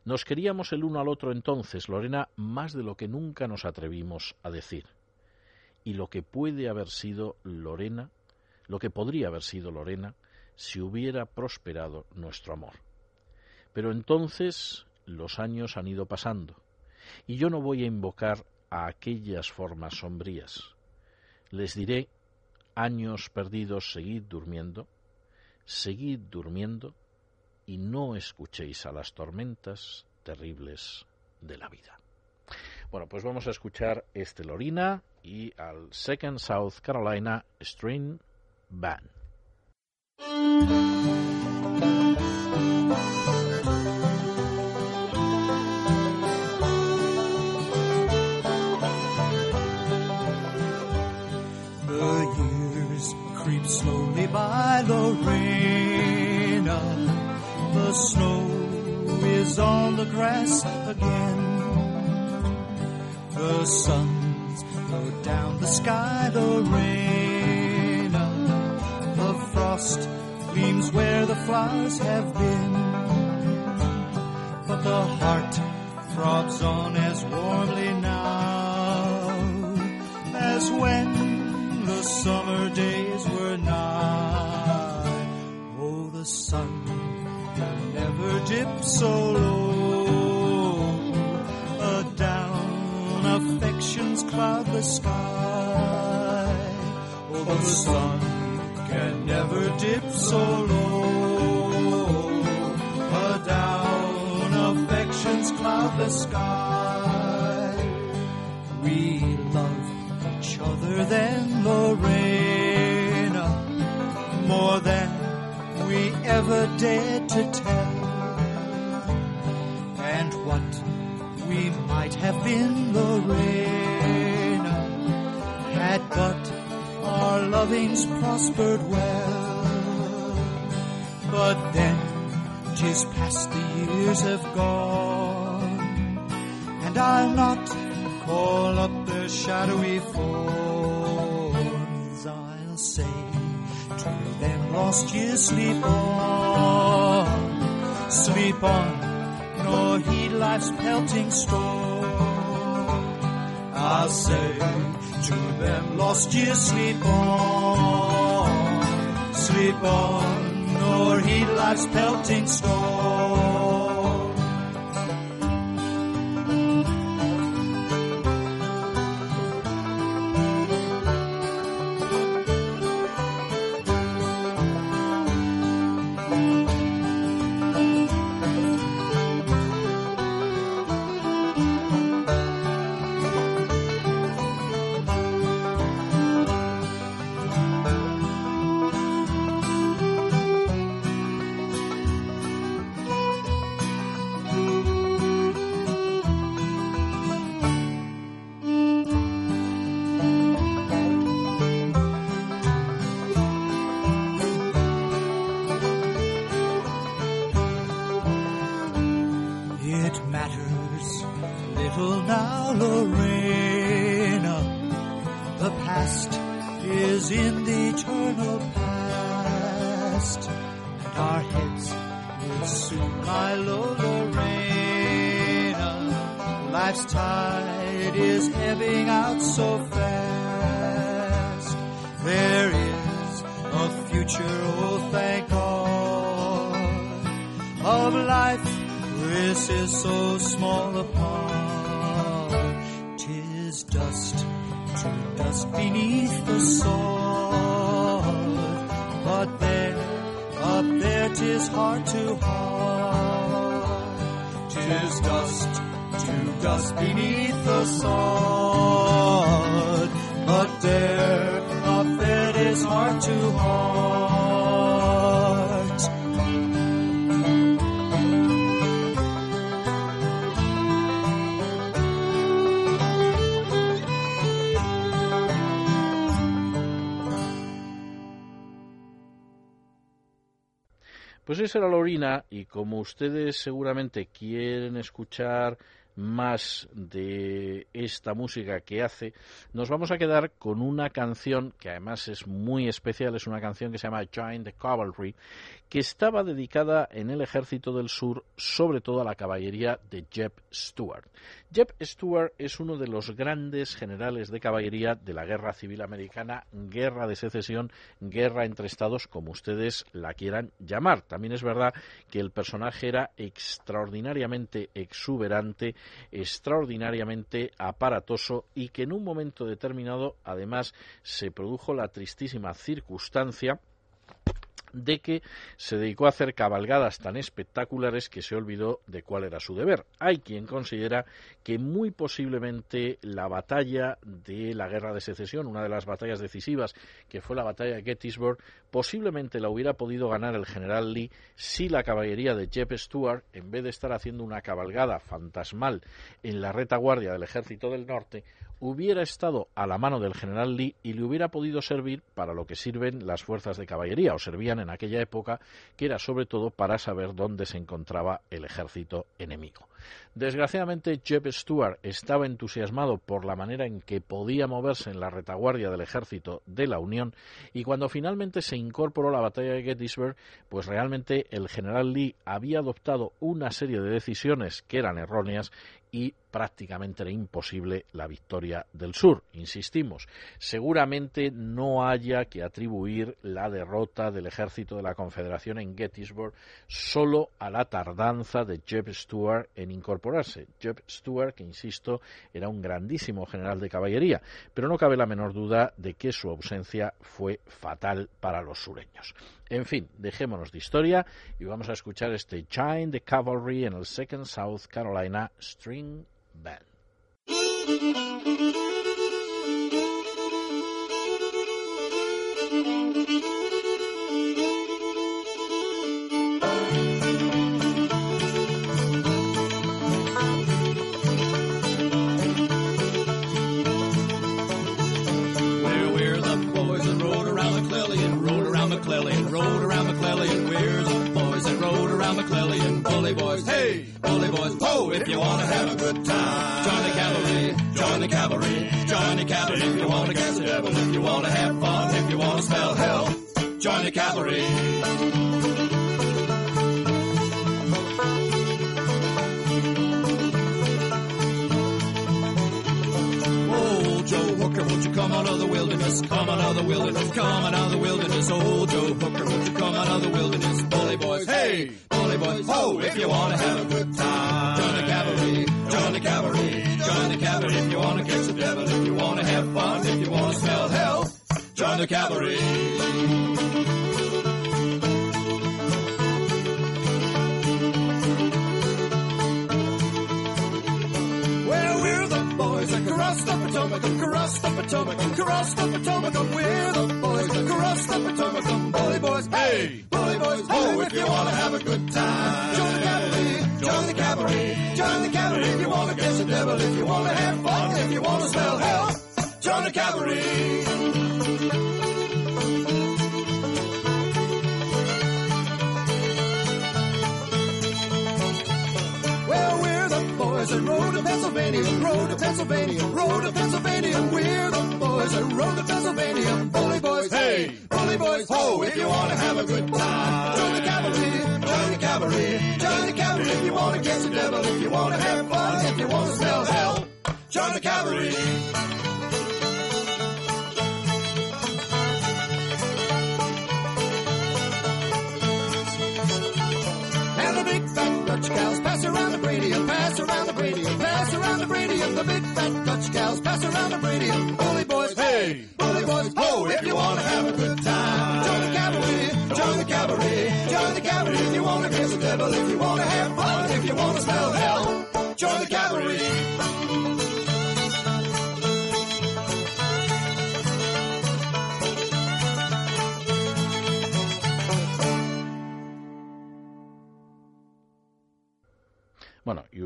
Nos queríamos el uno al otro entonces, Lorena, más de lo que nunca nos atrevimos a decir. Y lo que puede haber sido Lorena, lo que podría haber sido Lorena, si hubiera prosperado nuestro amor. Pero entonces los años han ido pasando, y yo no voy a invocar a aquellas formas sombrías. Les diré, años perdidos, seguid durmiendo, seguid durmiendo y no escuchéis a las tormentas terribles de la vida. Bueno, pues vamos a escuchar este Lorina y al Second South Carolina String Band. The by Lorena. The snow is on the grass again. The suns go down the sky, Lorena. frost gleams where the flowers have been. But the heart throbs on as warmly now as when the summer days were nigh. Oh, the sun never dipped so low. Adown affection's cloudless sky. Oh, the sun can never dip so low. Adown affection's cloudless sky. We love each other than Lorena more than ever dared to tell. And what we might have been, Lorena, had but our lovings prospered well. But then, tis past the years have gone, and I'll not call up their shadowy forms. Them lost you sleep on, sleep on, nor heed life's pelting storm. I'll say to them lost you sleep on, sleep on, nor heed life's pelting storm. Pues esa era Lorina y como ustedes seguramente quieren escuchar más de esta música que hace, nos vamos a quedar con una canción que además es muy especial, es una canción que se llama Join the Cavalry, que estaba dedicada en el Ejército del Sur sobre todo a la caballería de Jeb Stuart. Jeb Stuart es uno de los grandes generales de caballería de la Guerra Civil Americana, Guerra de Secesión, Guerra entre Estados, como ustedes la quieran llamar. También es verdad que el personaje era extraordinariamente exuberante, extraordinariamente aparatoso y que en un momento determinado, además, se produjo la tristísima circunstancia de que se dedicó a hacer cabalgadas tan espectaculares que se olvidó de cuál era su deber. Hay quien considera que muy posiblemente la batalla de la guerra de secesión, una de las batallas decisivas que fue la batalla de Gettysburg, posiblemente la hubiera podido ganar el general Lee si la caballería de Jeb Stuart, en vez de estar haciendo una cabalgada fantasmal en la retaguardia del ejército del norte, hubiera estado a la mano del general Lee y le hubiera podido servir para lo que sirven las fuerzas de caballería, o servían en aquella época, que era sobre todo para saber dónde se encontraba el ejército enemigo. Desgraciadamente, Jeb Stuart estaba entusiasmado por la manera en que podía moverse en la retaguardia del ejército de la Unión y cuando finalmente se incorporó a la batalla de Gettysburg, pues realmente el general Lee había adoptado una serie de decisiones que eran erróneas y prácticamente imposible la victoria del sur. Insistimos, seguramente no haya que atribuir la derrota del ejército de la Confederación en Gettysburg solo a la tardanza de Jeb Stuart en incorporarse. Jeb Stuart, que insisto, era un grandísimo general de caballería, pero no cabe la menor duda de que su ausencia fue fatal para los sureños. En fin, dejémonos de historia y vamos a escuchar este Giant the Cavalry en el Second South Carolina String Band. Bully boys, hey, bully boys, ho! If you wanna have a good time, join the cavalry, join the cavalry, join the cavalry. If you wanna catch the devil, if you wanna have fun, if you wanna smell hell, join the cavalry. Hooker, won't you come out of the wilderness? Come out of the wilderness, come out of the wilderness. Old Joe Hooker, won't you come out of the wilderness? Bully boys, hey, bully boys, ho! If you wanna have a good time, join the cavalry, join the cavalry, join the cavalry. If you wanna catch the devil, if you wanna have fun, if you wanna smell hell, join the cavalry. Crossed the Potomac, crossed the Potomac, crossed the Potomac. We're the boys crossed the Potomac, bully boys, hey, bully boys, ho! If you wanna have a good time, join the cavalry, join the cavalry, join the cavalry. If you wanna catch the devil, if you wanna have fun, if you wanna smell hell, join the cavalry. Boys that rode to Pennsylvania, rode to Pennsylvania, rode to Pennsylvania. We're the boys that rode to Pennsylvania. Bully boys, hey, bully boys, ho! If you wanna have a good time, join the cavalry, join the cavalry, join the cavalry. If you wanna catch the devil, if you wanna have fun, if you wanna smell hell, join the cavalry. Dutch cows pass around the Brady pass around the Brady pass around the Brady and the big fat Dutch cows pass around the Brady bully boys, hey, bully boys, ho! If you wanna have a good time, join the cavalry, join the cavalry, join the cavalry. If you wanna kiss the devil, if you wanna have fun, if you wanna smell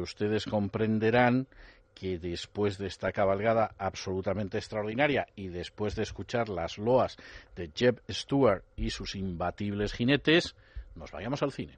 ustedes comprenderán que después de esta cabalgada absolutamente extraordinaria y después de escuchar las loas de Jeb Stuart y sus imbatibles jinetes, nos vayamos al cine.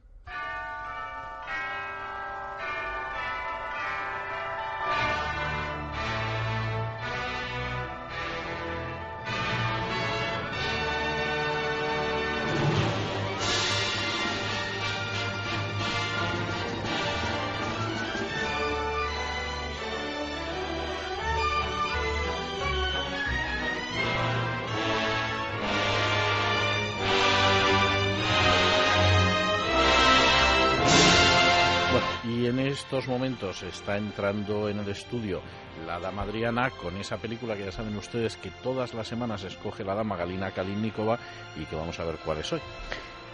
Estos momentos está entrando en el estudio la dama Adriana con esa película que ya saben ustedes que todas las semanas escoge la dama Galina Kalinnikova y que vamos a ver cuál es hoy.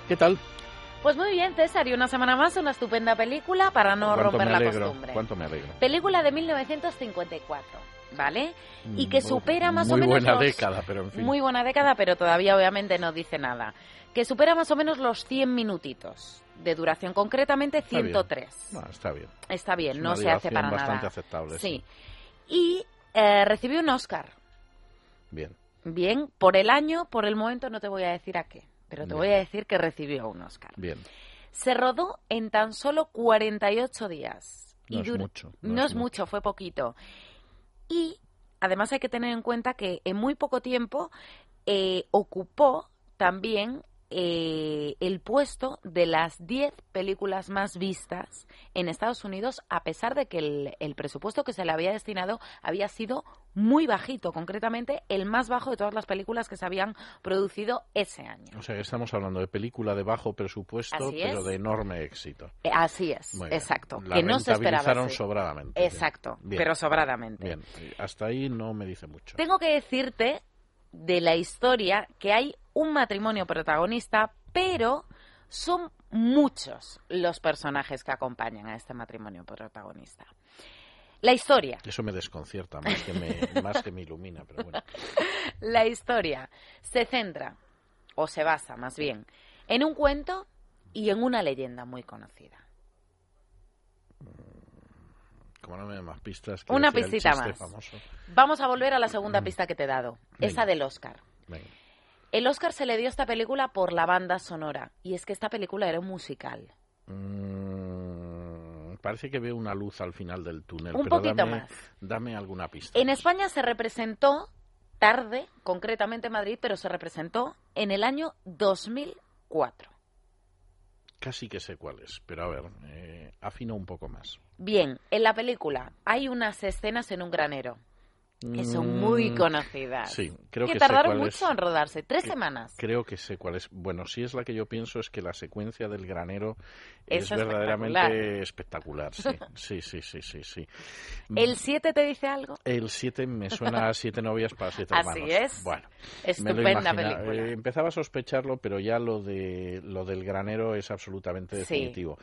¿Qué tal? Pues muy bien, César, y una semana más una estupenda película para no ¿Cuánto romper la costumbre. ¿Cuánto me alegro? Película de 1954, ¿vale? Y que Mm, supera más muy o menos buena los- década, pero en fin. Muy buena década, pero todavía obviamente no dice nada. Que supera más o menos los 100 minutitos de duración, concretamente Está bien. 103. No, está bien. Está bien, Es no se hace para bastante nada. aceptable, Sí. Y eh, recibió un Oscar. Bien. Bien, por el año, por el momento no te voy a decir a qué, pero te Bien. voy a decir que recibió un Oscar. Bien. Se rodó en tan solo 48 días. No es dura- mucho, No, es mucho, fue poquito. Y además hay que tener en cuenta que en muy poco tiempo eh, ocupó también eh, el puesto de las 10 películas más vistas en Estados Unidos, a pesar de que el, el presupuesto que se le había destinado había sido muy bajito, concretamente el más bajo de todas las películas que se habían producido ese año. O sea, que estamos hablando de película de bajo presupuesto, pero de enorme éxito. Eh, Así es, exacto. La que no se esperaba. sobradamente. Exacto, Bien. pero sobradamente. Bien, hasta ahí no me dice mucho. Tengo que decirte de la historia que hay un matrimonio protagonista, pero son muchos los personajes que acompañan a este matrimonio protagonista. La historia. Eso me desconcierta más que me, más que me ilumina, pero bueno. La historia se centra, o se basa más bien, en un cuento y en una leyenda muy conocida. Como no me dan más pistas, que Una pistita más. famoso. Vamos a volver a la segunda pista que te he dado, Venga. esa del Oscar. Venga. El Oscar se le dio a esta película por la banda sonora, y es que esta película era un musical. Mm, parece que veo una luz al final del túnel. Un pero poquito dame, más. Dame alguna pista. En España se representó tarde, concretamente en Madrid, pero se representó en el año 2004. Casi que sé cuál es, pero a ver, eh, afina un poco más. Bien, en la película hay unas escenas en un granero que son muy Mm, conocidas. Sí, creo que, que, tardaron mucho es. en rodarse, tres Que- semanas. Creo que sé cuál es. Bueno, si es la que yo pienso es que la secuencia del granero es, Es verdaderamente espectacular. Sí, sí, sí, sí, sí. sí. ¿El 7 te dice algo? El 7 me suena a siete novias para siete Así hermanos. es. Bueno, Estupenda película. Eh, empezaba a sospecharlo, pero ya lo de lo del granero es absolutamente Sí. definitivo.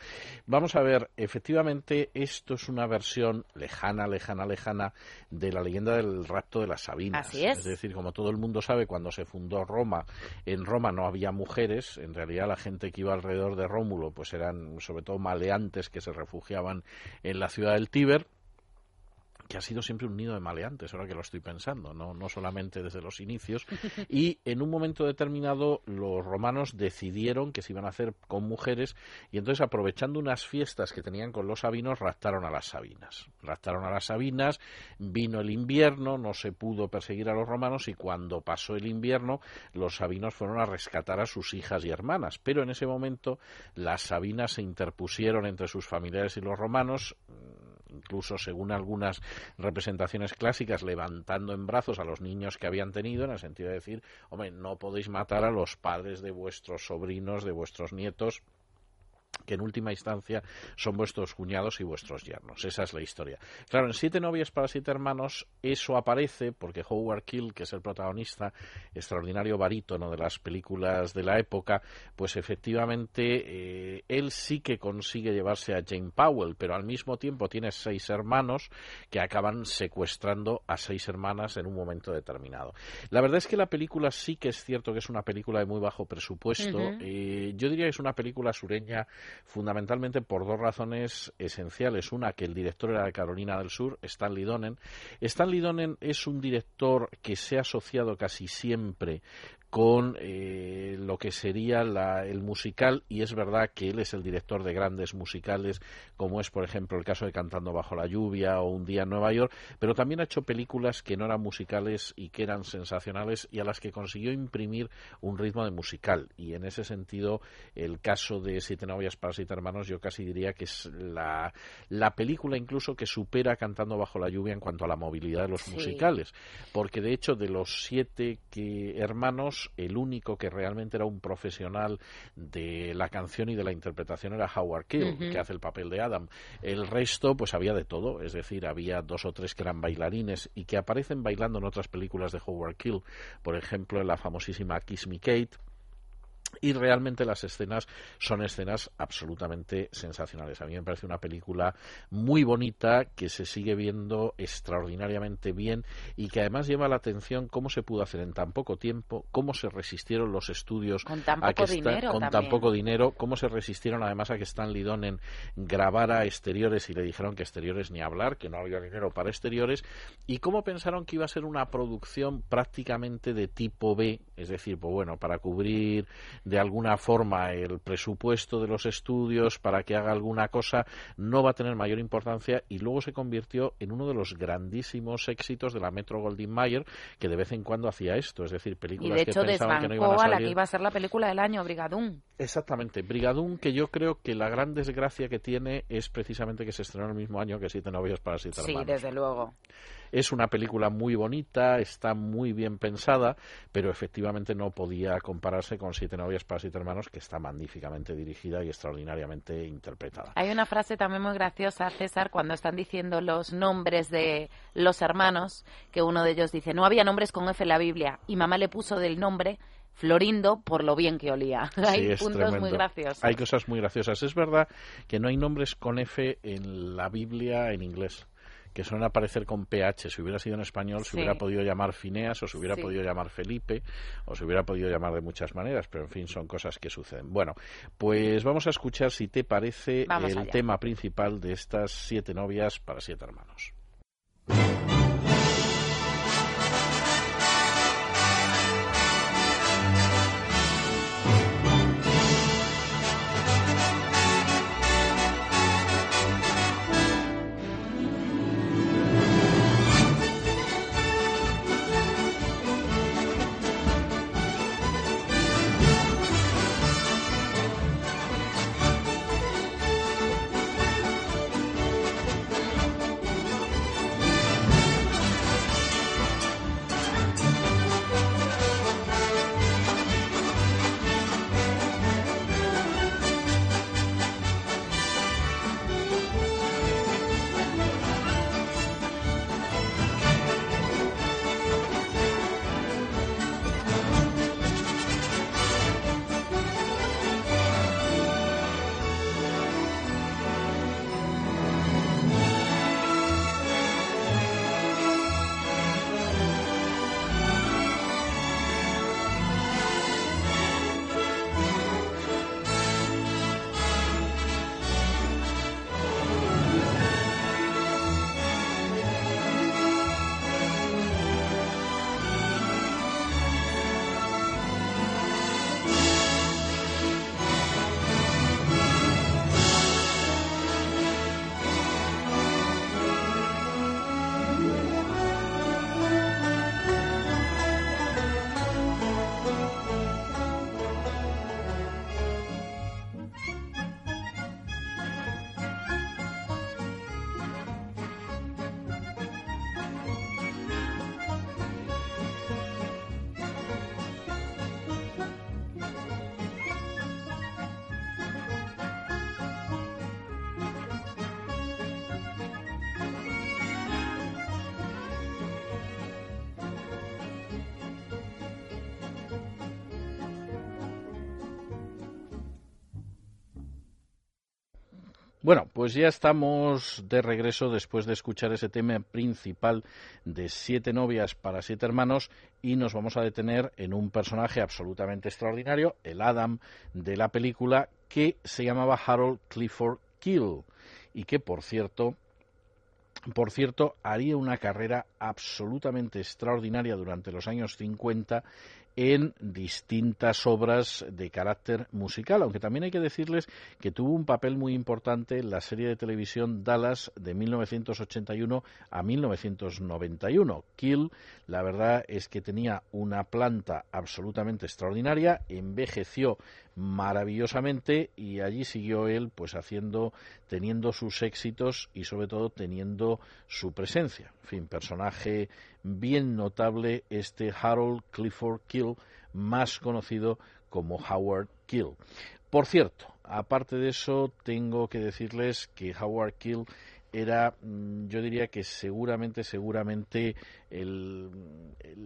Vamos a ver, efectivamente, esto es una versión lejana, lejana, lejana de la leyenda del rapto de las Sabinas. Así es. Es decir, como todo el mundo sabe, cuando se fundó Roma, en Roma no había mujeres. En realidad, la gente que iba alrededor de Rómulo, pues eran sobre todo maleantes que se refugiaban en la ciudad del Tíber que ha sido siempre un nido de maleantes, ahora que lo estoy pensando, no, no solamente desde los inicios. Y en un momento determinado los romanos decidieron que se iban a hacer con mujeres y entonces aprovechando unas fiestas que tenían con los sabinos, raptaron a las sabinas. Raptaron a las sabinas, vino el invierno, no se pudo perseguir a los romanos y cuando pasó el invierno los sabinos fueron a rescatar a sus hijas y hermanas. Pero en ese momento las sabinas se interpusieron entre sus familiares y los romanos, incluso según algunas representaciones clásicas, levantando en brazos a los niños que habían tenido, en el sentido de decir, hombre, no podéis matar a los padres de vuestros sobrinos, de vuestros nietos, que en última instancia son vuestros cuñados y vuestros yernos. Esa es la historia. Claro, en Siete novias para siete hermanos eso aparece porque Howard Keel, que es el protagonista, extraordinario barítono de las películas de la época, pues efectivamente eh, él sí que consigue llevarse a Jane Powell, pero al mismo tiempo tiene seis hermanos que acaban secuestrando a seis hermanas en un momento determinado. La verdad es que la película sí que es cierto que es una película de muy bajo presupuesto. Eh, yo diría que es una película sureña fundamentalmente por dos razones esenciales. Una, que el director era de Carolina del Sur, Stanley Donen. Stanley Donen es un director que se ha asociado casi siempre con eh, lo que sería la- el musical y es verdad que él es el director de grandes musicales como es por ejemplo el caso de Cantando bajo la lluvia o Un día en Nueva York pero también ha hecho películas que no eran musicales y que eran sensacionales y a las que consiguió imprimir un ritmo de musical y en ese sentido el caso de Siete novias para siete hermanos yo casi diría que es la, la película incluso que supera Cantando bajo la lluvia en cuanto a la movilidad de los Sí. musicales porque de hecho de los siete que, hermanos el único que realmente era un profesional de la canción y de la interpretación era Howard Keel, que hace el papel de Adam. El resto, pues había de todo, es decir, había dos o tres que eran bailarines y que aparecen bailando en otras películas de Howard Keel, por ejemplo, en la famosísima Kiss Me Kate y realmente las escenas son escenas absolutamente sensacionales. A mí me parece una película muy bonita que se sigue viendo extraordinariamente bien y que además lleva la atención cómo se pudo hacer en tan poco tiempo, cómo se resistieron los estudios Con tan a que poco dinero con tan poco dinero, cómo se resistieron además a que Stanley Donen grabara exteriores y le dijeron que exteriores ni hablar, que no había dinero para exteriores y cómo pensaron que iba a ser una producción prácticamente de tipo B, es decir, pues bueno, para cubrir de alguna forma el presupuesto de los estudios, para que haga alguna cosa, no va a tener mayor importancia y luego se convirtió en uno de los grandísimos éxitos de la Metro Goldwyn Mayer, que de vez en cuando hacía esto, es decir, Y películas de que hecho pensaban que no iban a a la salir. que iba a ser la película del año, Brigadoon. Exactamente, Brigadoon, que yo creo que la gran desgracia que tiene es precisamente que se estrenó el mismo año que Siete novios para siete Sí, hermanos. desde luego. Es una película muy bonita, está muy bien pensada, pero efectivamente no podía compararse con Siete novias para siete hermanos, que está magníficamente dirigida y extraordinariamente interpretada. Hay una frase también muy graciosa, César, cuando están diciendo los nombres de los hermanos, que uno de ellos dice, no había nombres con F en la Biblia, y mamá le puso del nombre Florindo por lo bien que olía. Hay Sí, es puntos tremendo. muy graciosos. Hay cosas muy graciosas. Es verdad que no hay nombres con F en la Biblia en inglés que suelen aparecer con PH. Si hubiera sido en español, se Sí. hubiera podido llamar Fineas o se hubiera Sí. podido llamar Felipe o se hubiera podido llamar de muchas maneras, pero en fin, son cosas que suceden. Bueno, pues vamos a escuchar, si te parece, Vamos el allá. tema principal de estas siete novias para siete hermanos. Pues ya estamos de regreso después de escuchar ese tema principal de Siete novias para siete hermanos y nos vamos a detener en un personaje absolutamente extraordinario, el Adam de la película, que se llamaba Harold Clifford Kill y que, por cierto, por cierto, haría una carrera absolutamente extraordinaria durante los años 50 en distintas obras de carácter musical, aunque también hay que decirles que tuvo un papel muy importante en la serie de televisión Dallas de 1981 a 1991. Kill, la verdad es que tenía una planta absolutamente extraordinaria, envejeció maravillosamente y allí siguió él pues haciendo teniendo sus éxitos y sobre todo teniendo su presencia. En fin, personaje bien notable este Harold Clifford Kill, más conocido como Howard Kill. Por cierto, aparte de eso, tengo que decirles que Howard Kill era, mm, yo diría que seguramente, seguramente el,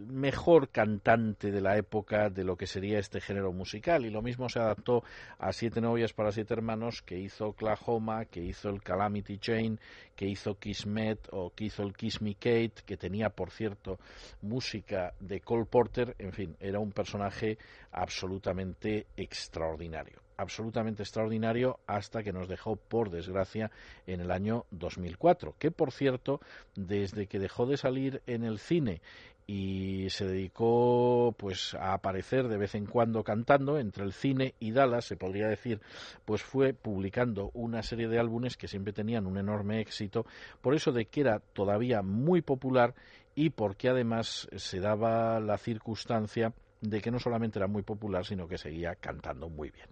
mejor cantante de la época de lo que sería este género musical. Y lo mismo se adaptó a Siete novias para siete hermanos, que hizo Oklahoma, que hizo el Calamity Jane, que hizo Kismet o que hizo el Kiss Me Kate, que tenía, por cierto, música de Cole Porter. En fin, era un personaje absolutamente extraordinario absolutamente extraordinario hasta que nos dejó, por desgracia, en el año 2004, que por cierto, desde que dejó de salir en el cine y se dedicó pues a aparecer de vez en cuando cantando entre el cine y Dallas se podría decir pues fue publicando una serie de álbumes que siempre tenían un enorme éxito por eso de que era todavía muy popular y porque además se daba la circunstancia de que no solamente era muy popular, sino que seguía cantando muy bien.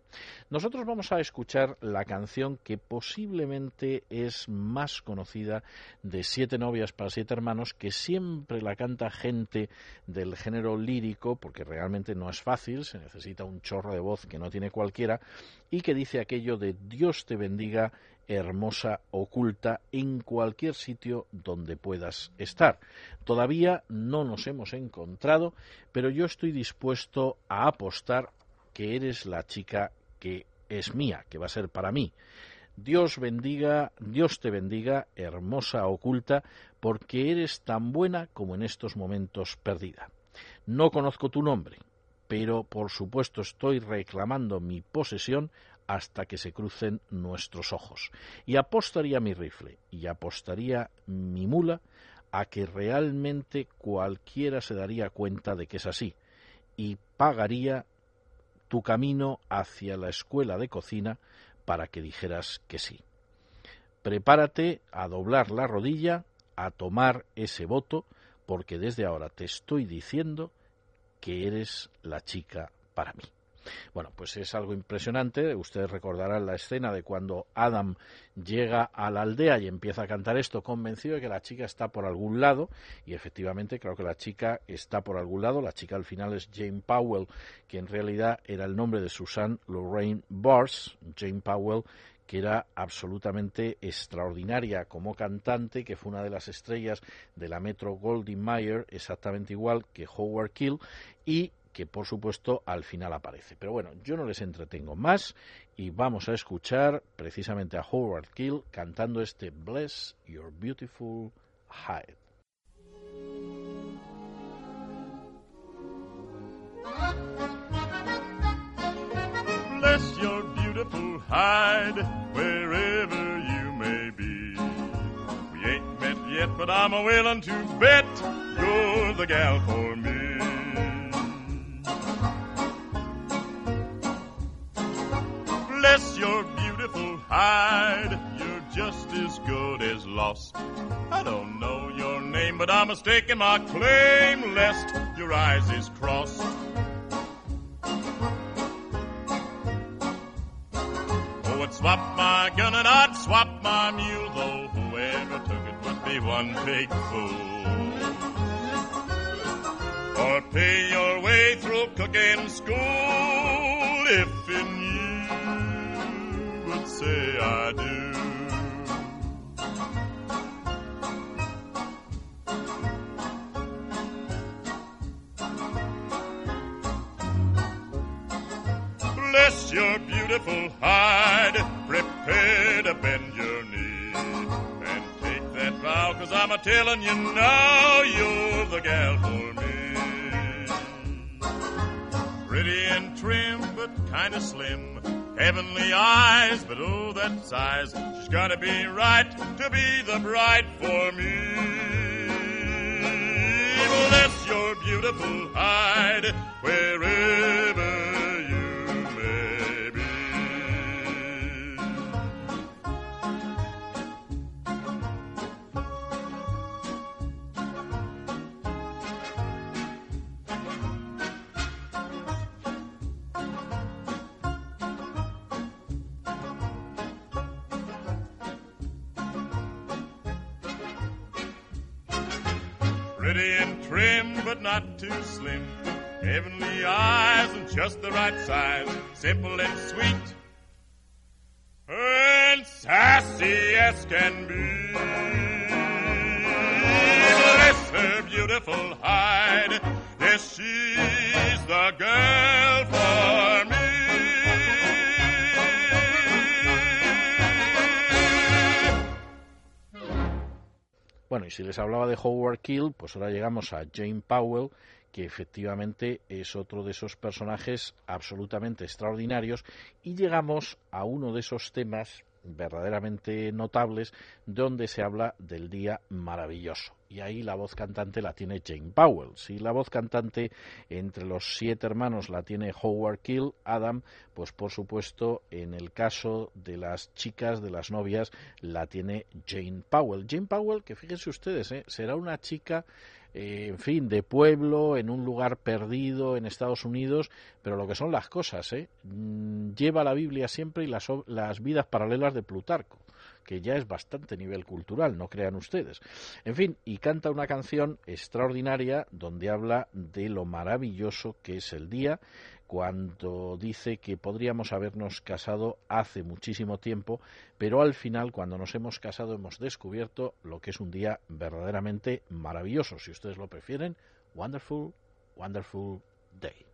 Nosotros vamos a escuchar la canción que posiblemente es más conocida de Siete novias para siete hermanos, que siempre la canta gente del género lírico, porque realmente no es fácil, se necesita un chorro de voz que no tiene cualquiera, y que dice aquello de Dios te bendiga hermosa, oculta, en cualquier sitio donde puedas estar. Todavía no nos hemos encontrado, pero yo estoy dispuesto a apostar que eres la chica que es mía, que va a ser para mí. Dios bendiga, Dios te bendiga, hermosa, oculta, porque eres tan buena como en estos momentos perdida. No conozco tu nombre, pero por supuesto estoy reclamando mi posesión hasta que se crucen nuestros ojos. Y apostaría mi rifle y apostaría mi mula a que realmente cualquiera se daría cuenta de que es así y pagaría tu camino hacia la escuela de cocina para que dijeras que sí. Prepárate a doblar la rodilla, a tomar ese voto, porque desde ahora te estoy diciendo que eres la chica para mí. Bueno, pues es algo impresionante. Ustedes recordarán la escena de cuando Adam llega a la aldea y empieza a cantar esto convencido de que la chica está por algún lado y efectivamente creo que la chica está por algún lado. La chica al final es Jane Powell, que en realidad era el nombre de Susan Lorraine Bars. Jane Powell que era absolutamente extraordinaria como cantante, que fue una de las estrellas de la Metro Goldwyn Mayer, exactamente igual que Howard Keel, y que por supuesto al final aparece. Pero bueno, yo no les entretengo más y vamos a escuchar precisamente a Howard Keel cantando este Bless Your Beautiful Hide. Bless your beautiful hide wherever you may be. We ain't met yet, but I'm a willing to bet you're the gal for me. Your beautiful hide, you're just as good as lost. I don't know your name, but I'm mistaken my claim lest your eyes is crossed. Oh, I'd swap my gun and I'd swap my mule, though whoever took it would be one big fool. Or pay your way through cooking school if in say I do. Bless your beautiful hide, prepare to bend your knee. And take that vow, cause I'm a telling you now, you're the gal for me. Pretty and trim, but kinda slim. Heavenly eyes, but oh, that size. She's gotta be right to be the bride for me. Bless your beautiful hide, wherever too slim. Heavenly eyes and just the right size. Simple and sweet. And sassy as can be. Bless her beautiful hide. Yes, she's the girl for me. Bueno, y si les hablaba de Howard Keel, pues ahora llegamos a Jane Powell, que efectivamente es otro de esos personajes absolutamente extraordinarios, y llegamos a uno de esos temas verdaderamente notables donde se habla del día maravilloso. Y ahí la voz cantante la tiene Jane Powell. Si la voz cantante entre los siete hermanos la tiene Howard Keel, Adam, pues por supuesto en el caso de las chicas, de las novias, la tiene Jane Powell. Jane Powell, que fíjense ustedes, ¿eh? será una chica eh, en fin, de pueblo, en un lugar perdido en Estados Unidos, pero lo que son las cosas, ¿eh? Mm, lleva la Biblia siempre y las, las vidas paralelas de Plutarco, que ya es bastante nivel cultural, no crean ustedes. En fin, y canta una canción extraordinaria donde habla de lo maravilloso que es el día, cuando dice que podríamos habernos casado hace muchísimo tiempo, pero al final, cuando nos hemos casado, hemos descubierto lo que es un día verdaderamente maravilloso, si ustedes lo prefieren, wonderful, wonderful day.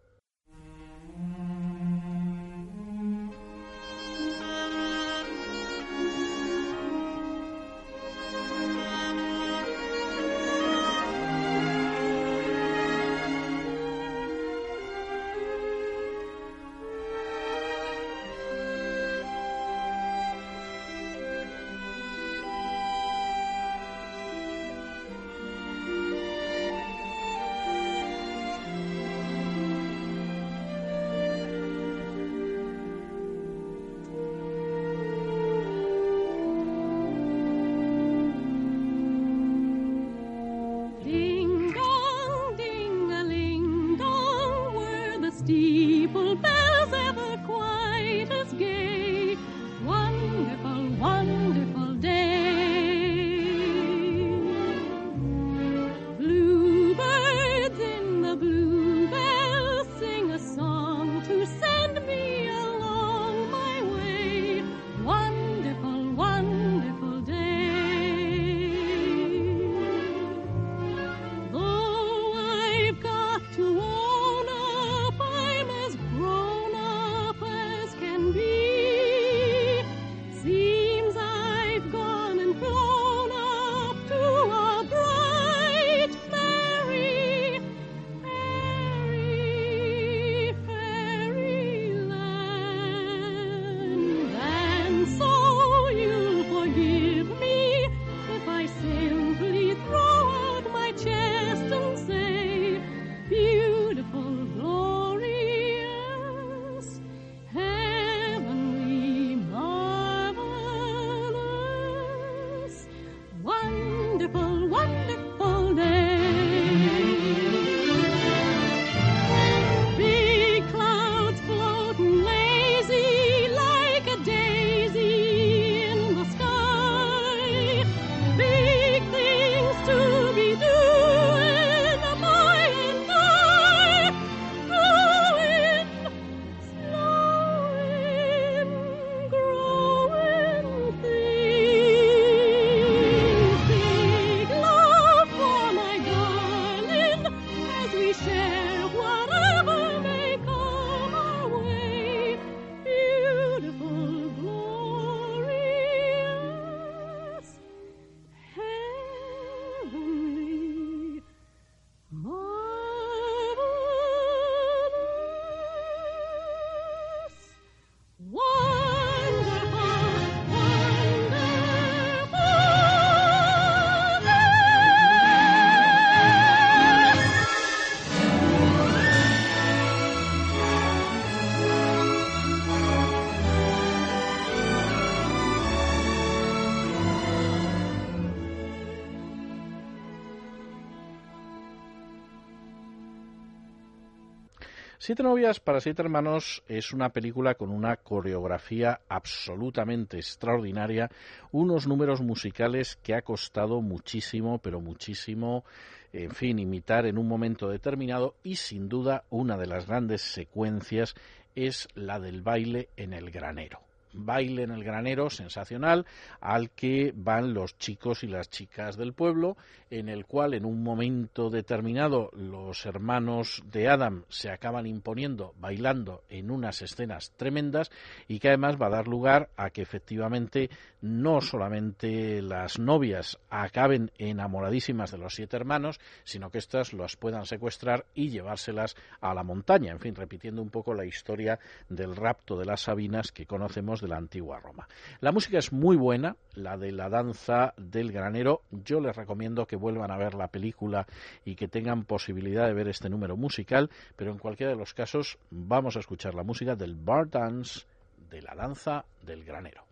Siete novias para siete hermanos es una película con una coreografía absolutamente extraordinaria, unos números musicales que ha costado muchísimo, pero muchísimo, en fin, imitar en un momento determinado y sin duda una de las grandes secuencias es la del baile en el granero. Baile en el granero sensacional al que van los chicos y las chicas del pueblo, en el cual en un momento determinado los hermanos de Adam se acaban imponiendo bailando en unas escenas tremendas y que además va a dar lugar a que efectivamente no solamente las novias acaben enamoradísimas de los siete hermanos, sino que éstas las puedan secuestrar y llevárselas a la montaña, en fin, repitiendo un poco la historia del rapto de las Sabinas que conocemos de la antigua Roma. La música es muy buena, la de la danza del granero. Yo les recomiendo que vuelvan a ver la película y que tengan posibilidad de ver este número musical, pero en cualquiera de los casos vamos a escuchar la música del bar dance de la danza del granero.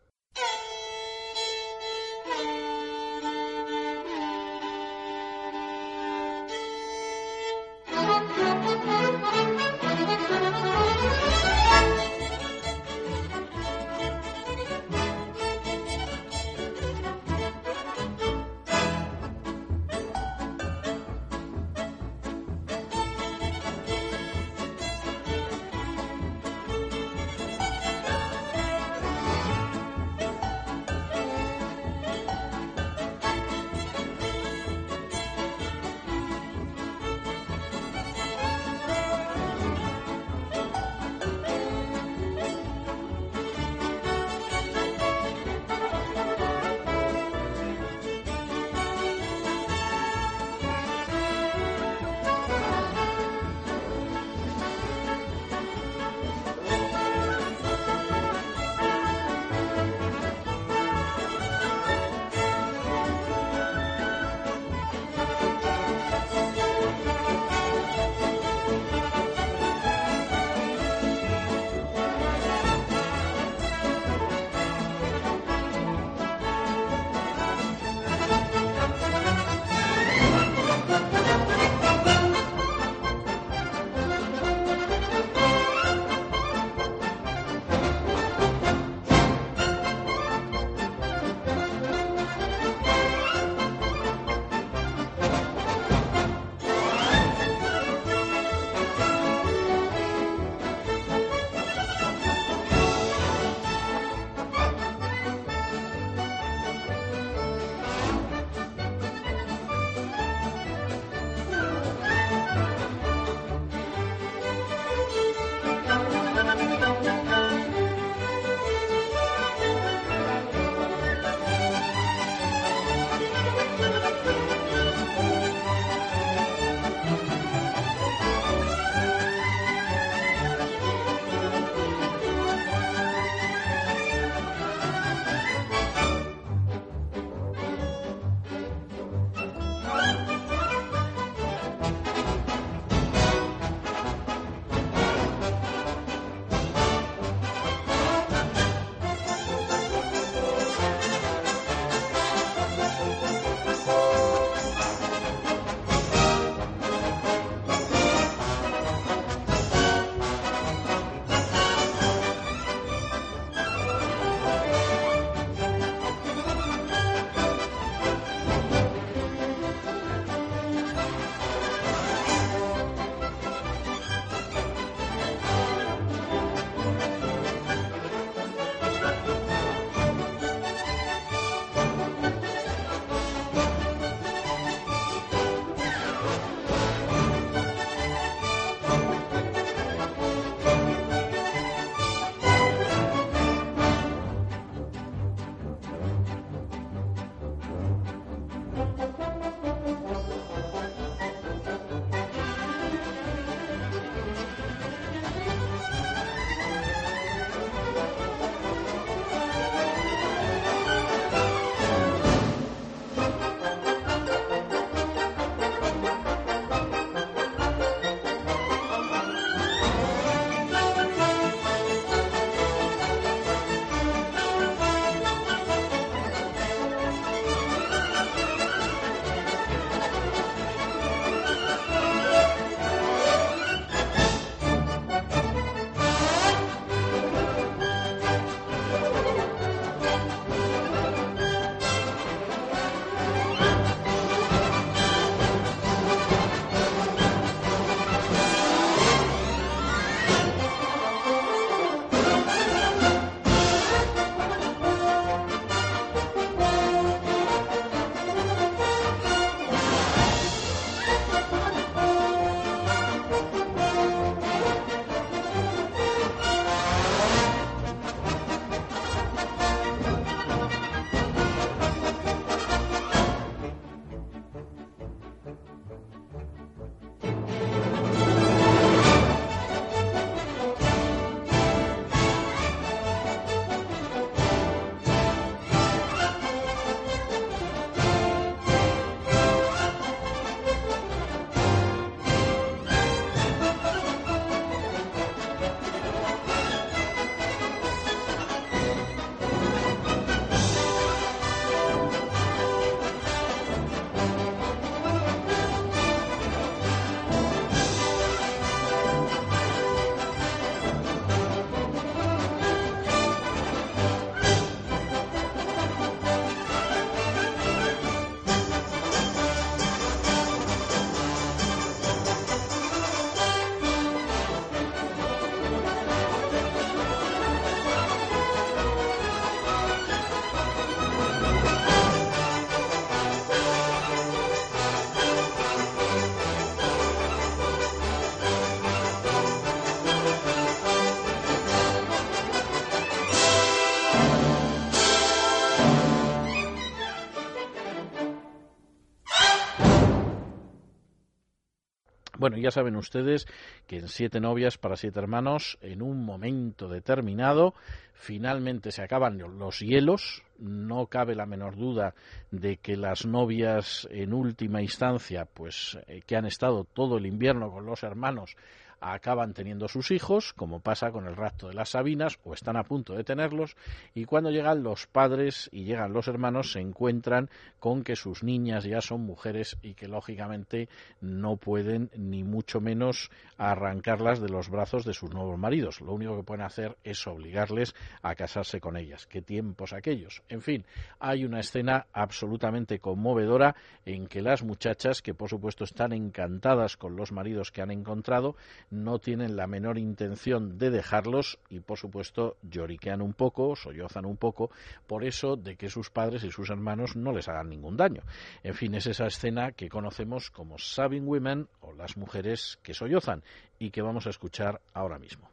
Bueno, ya saben ustedes que en Siete novias para siete hermanos, en un momento determinado, finalmente se acaban los hielos. No cabe la menor duda de que las novias, en última instancia, pues eh, que han estado todo el invierno con los hermanos, acaban teniendo sus hijos, como pasa con el rapto de las Sabinas, o están a punto de tenerlos, y cuando llegan los padres y llegan los hermanos se encuentran con que sus niñas ya son mujeres y que lógicamente no pueden ni mucho menos arrancarlas de los brazos de sus nuevos maridos. Lo único que pueden hacer es obligarles a casarse con ellas. ¿Qué tiempos aquellos? En fin, hay una escena absolutamente conmovedora en que las muchachas, que por supuesto están encantadas con los maridos que han encontrado, no tienen la menor intención de dejarlos y por supuesto lloriquean un poco, sollozan un poco, por eso de que sus padres y sus hermanos no les hagan ningún daño. En fin, es esa escena que conocemos como Sobbing Women o las mujeres que sollozan y que vamos a escuchar ahora mismo.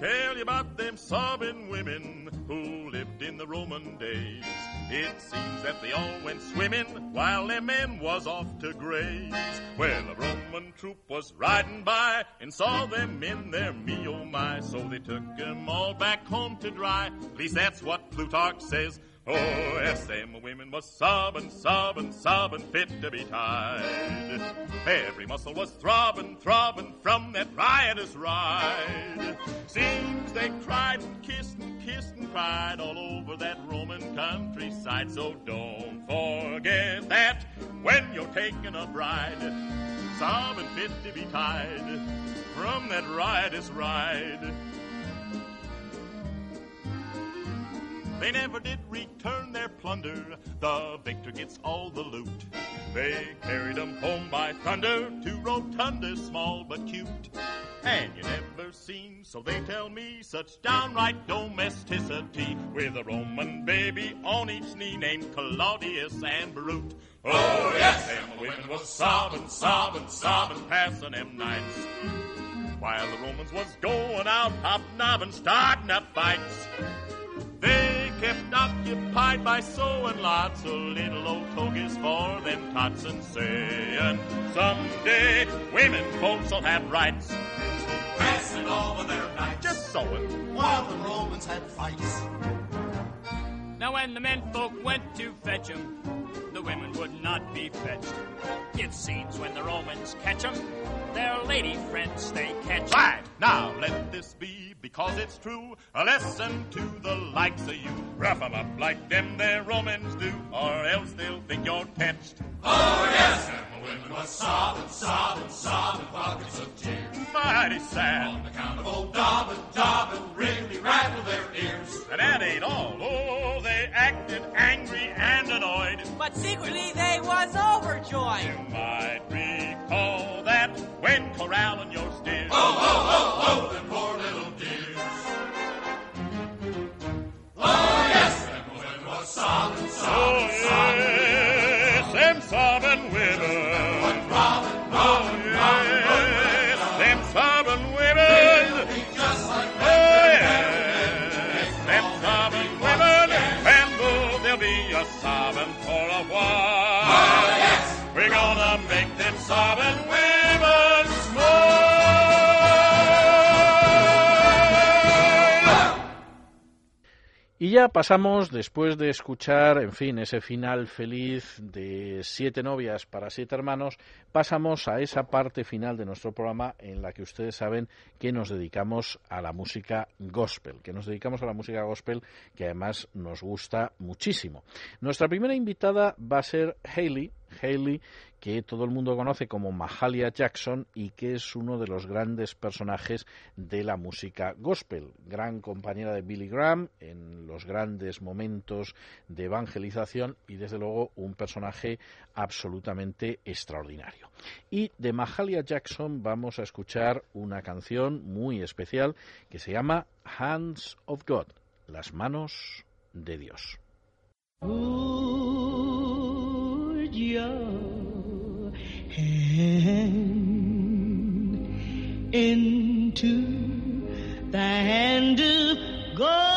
Tell you about them sobbing women who lived in the Roman days. It seems that they all went swimming while their men was off to graze. Well, a Roman troop was riding by and saw them in their me oh my, so they took 'em all back home to dry. At least that's what Plutarch says. Oh, yes, them women was sobbing, sobbing, sobbing, fit to be tied. Every muscle was throbbing, throbbing from that riotous ride. Seems they cried and kissed and kissed and cried all over that Roman countryside. So don't forget that when you're taking a bride, sobbing fit to be tied from that riotous ride. They never did return their plunder. The victor gets all the loot. They carried 'em home by thunder to rotundas small but cute. And you never seen, so they tell me, such downright domesticity with a Roman baby on each knee named Claudius and Brute. Oh, yes, them women was sobbing, sobbing, sobbing, passing them nights. While the Romans was going out hobnobbing, starting up fights. They kept occupied by sewing lots of little old togies for them tots and saying, someday women folks will have rights. Passing over their nights Just sewing. while the Romans had fights. Now when the men folk went to fetch 'em, the women would not be fetched. It seems when the Romans catch 'em, their lady friends they catch. Right, now let this be, because it's true, a lesson to the likes of you. Rough 'em up like them there Romans do, or else they'll think you're touched. Oh, yes, and the women was sobbing, sobbing, sobbing pockets of tears. Mighty sad. On account of old Dobbin, Dobbin really rattled their ears. And that ain't all. Oh, they acted angry and annoyed. But secretly they was overjoyed. You might recall that when corralling your steers. Oh, oh, oh, oh, them poor little dears. Women was sobbing, Oh, sobbing. yes, them sobbing women. Oh, yes, them sobbing women. Oh, yes, them sobbing women. And though there'll be a sobbing for a while, we're gonna make them sobbing women Y ya pasamos, después de escuchar, en fin, ese final feliz de siete novias para siete hermanos, pasamos a esa parte final de nuestro programa en la que ustedes saben que nos dedicamos a la música gospel, que nos dedicamos a la música gospel que además nos gusta muchísimo. Nuestra primera invitada va a ser Hayley, Hayley, que todo el mundo conoce como Mahalia Jackson y que es uno de los grandes personajes de la música gospel, gran compañera de Billy Graham en los grandes momentos de evangelización y desde luego un personaje absolutamente extraordinario. Y de Mahalia Jackson vamos a escuchar una canción muy especial que se llama Hands of God, las manos de Dios. Hand into the hand of God.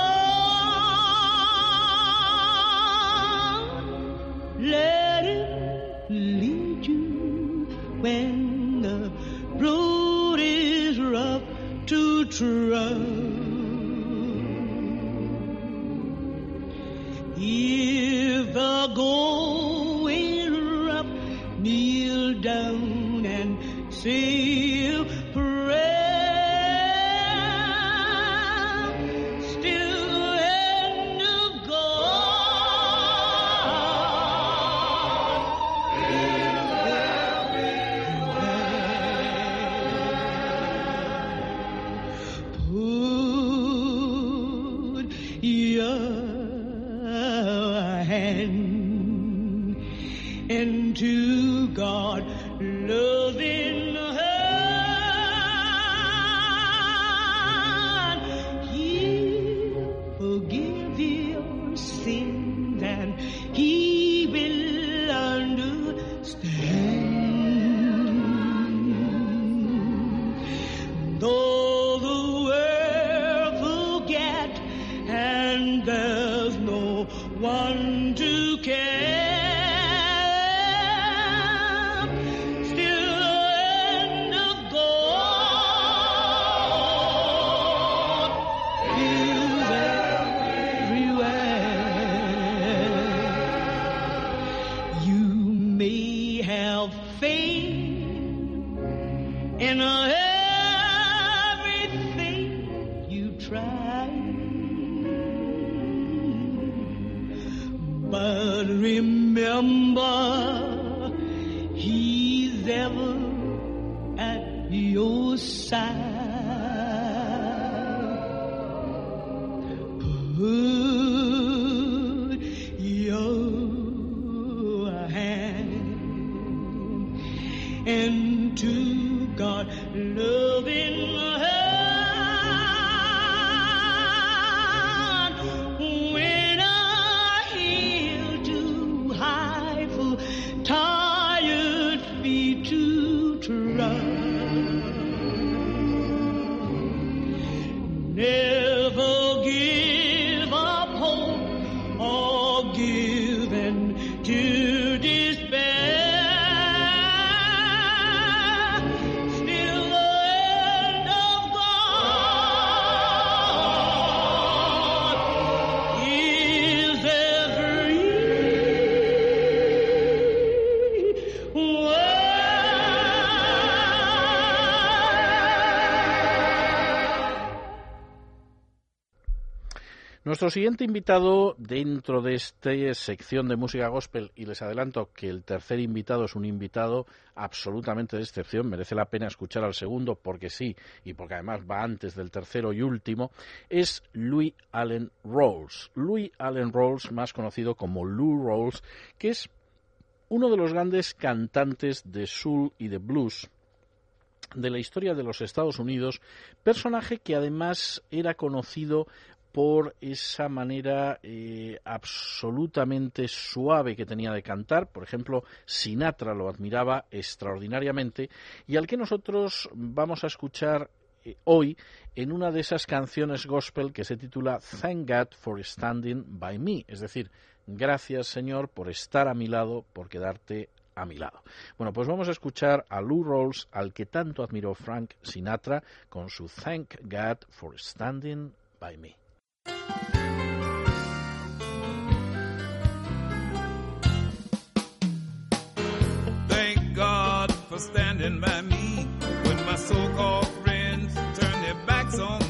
Nuestro siguiente invitado dentro de esta sección de música gospel, y les adelanto que el tercer invitado es un invitado absolutamente de excepción, merece la pena escuchar al segundo porque sí, y porque además va antes del tercero y último, es Louis Allen Rawls. Louis Allen Rawls, más conocido como Lou Rawls, que es uno de los grandes cantantes de soul y de blues de la historia de los Estados Unidos, personaje que además era conocido por esa manera eh, absolutamente suave que tenía de cantar. Por ejemplo, Sinatra lo admiraba extraordinariamente y al que nosotros vamos a escuchar eh, hoy en una de esas canciones gospel que se titula Thank God for Standing by Me, es decir, gracias Señor por estar a mi lado, por quedarte a mi lado. Bueno, pues vamos a escuchar a Lou Rawls, al que tanto admiró Frank Sinatra, con su Thank God for Standing by Me. For standing by me when my so-called friends. Turn their backs on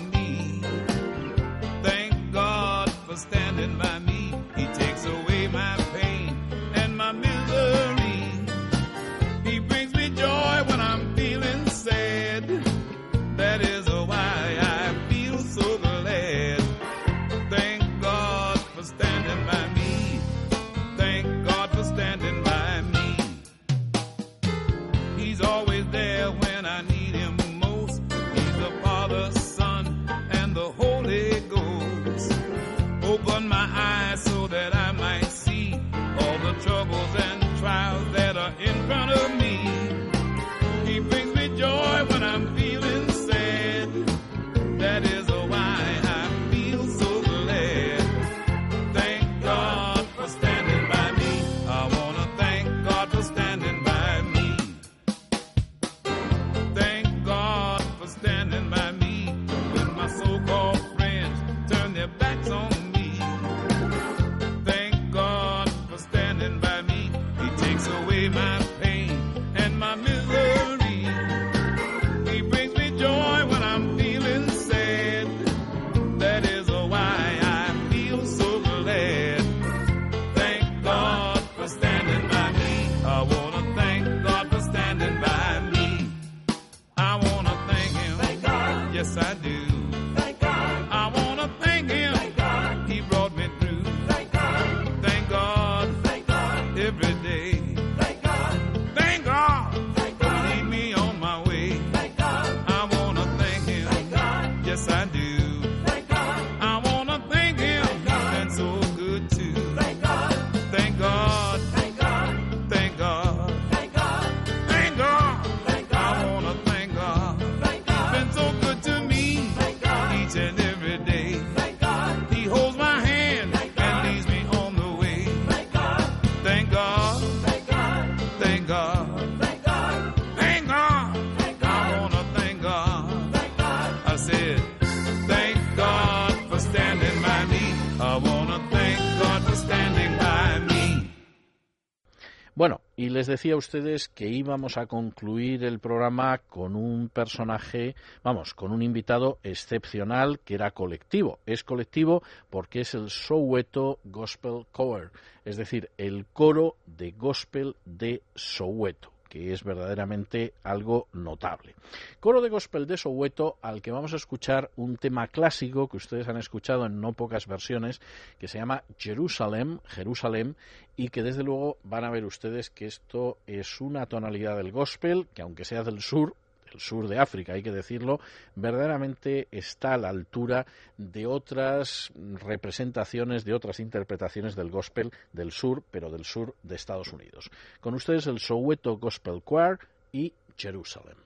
les decía a ustedes que íbamos a concluir el programa con un personaje, vamos, con un invitado excepcional que era colectivo. Es colectivo porque es el Soweto Gospel Choir, es decir, el coro de gospel de Soweto que es verdaderamente algo notable. Coro de gospel de Soweto al que vamos a escuchar un tema clásico que ustedes han escuchado en no pocas versiones que se llama Jerusalem, Jerusalem y que desde luego van a ver ustedes que esto es una tonalidad del gospel que aunque sea del sur el sur de África, hay que decirlo, verdaderamente está a la altura de otras representaciones, de otras interpretaciones del gospel del sur, pero del sur de Estados Unidos. Con ustedes el Soweto Gospel Choir y Jerusalem.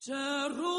Jerusalem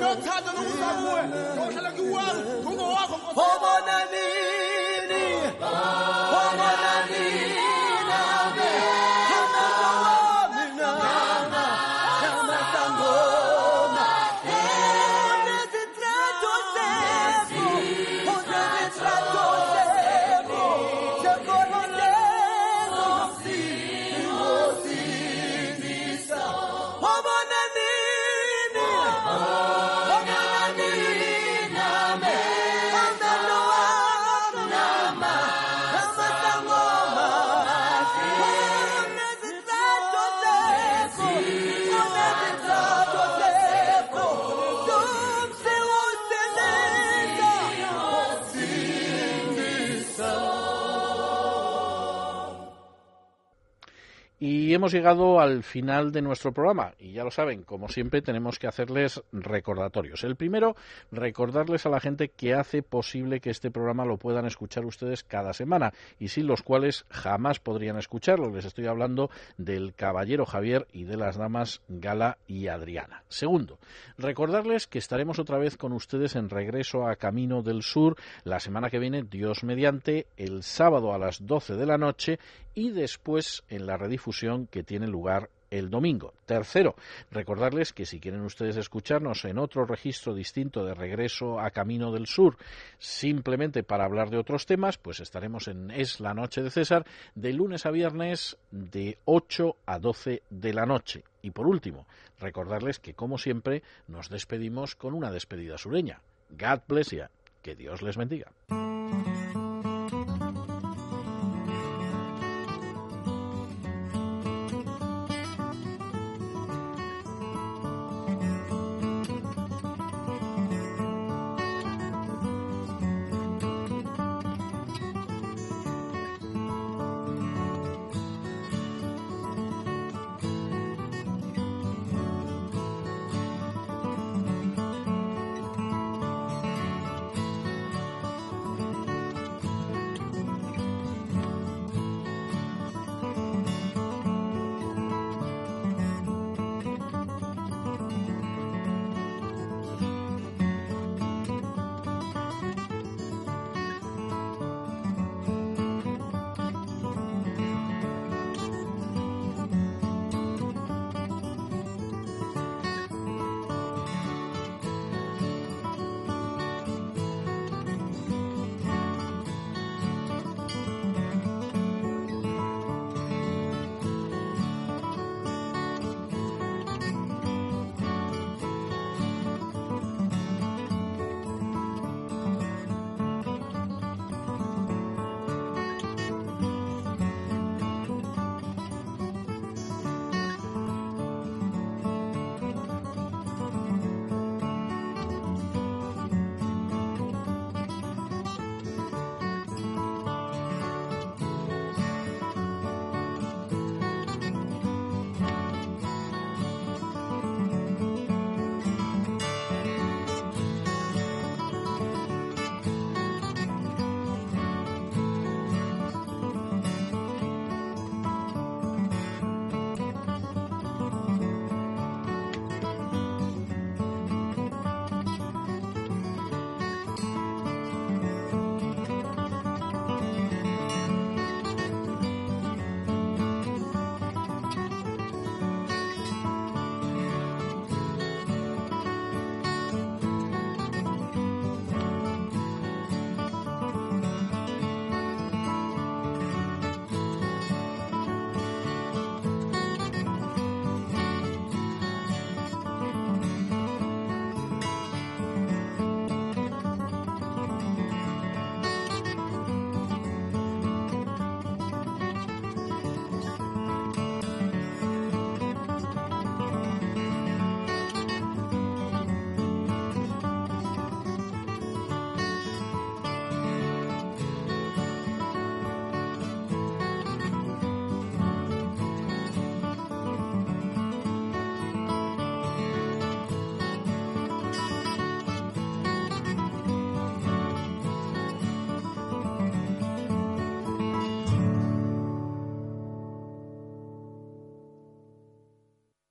not tired Y hemos llegado al final de nuestro programa ya lo saben, como siempre tenemos que hacerles recordatorios. El primero, recordarles a la gente que hace posible que este programa lo puedan escuchar ustedes cada semana y sin los cuales jamás podrían escucharlo. Les estoy hablando del caballero Javier y de las damas Gala y Adriana. Segundo, recordarles que estaremos otra vez con ustedes en regreso a Camino del Sur la semana que viene, Dios mediante, el sábado a las 12 de la noche y después en la redifusión que tiene lugar el domingo. Tercero, recordarles que si quieren ustedes escucharnos en otro registro distinto de regreso a Camino del Sur, simplemente para hablar de otros temas, pues estaremos en Es la Noche de César de lunes a viernes de 8 a 12 de la noche. Y por último, recordarles que como siempre nos despedimos con una despedida sureña. God bless you. Que Dios les bendiga.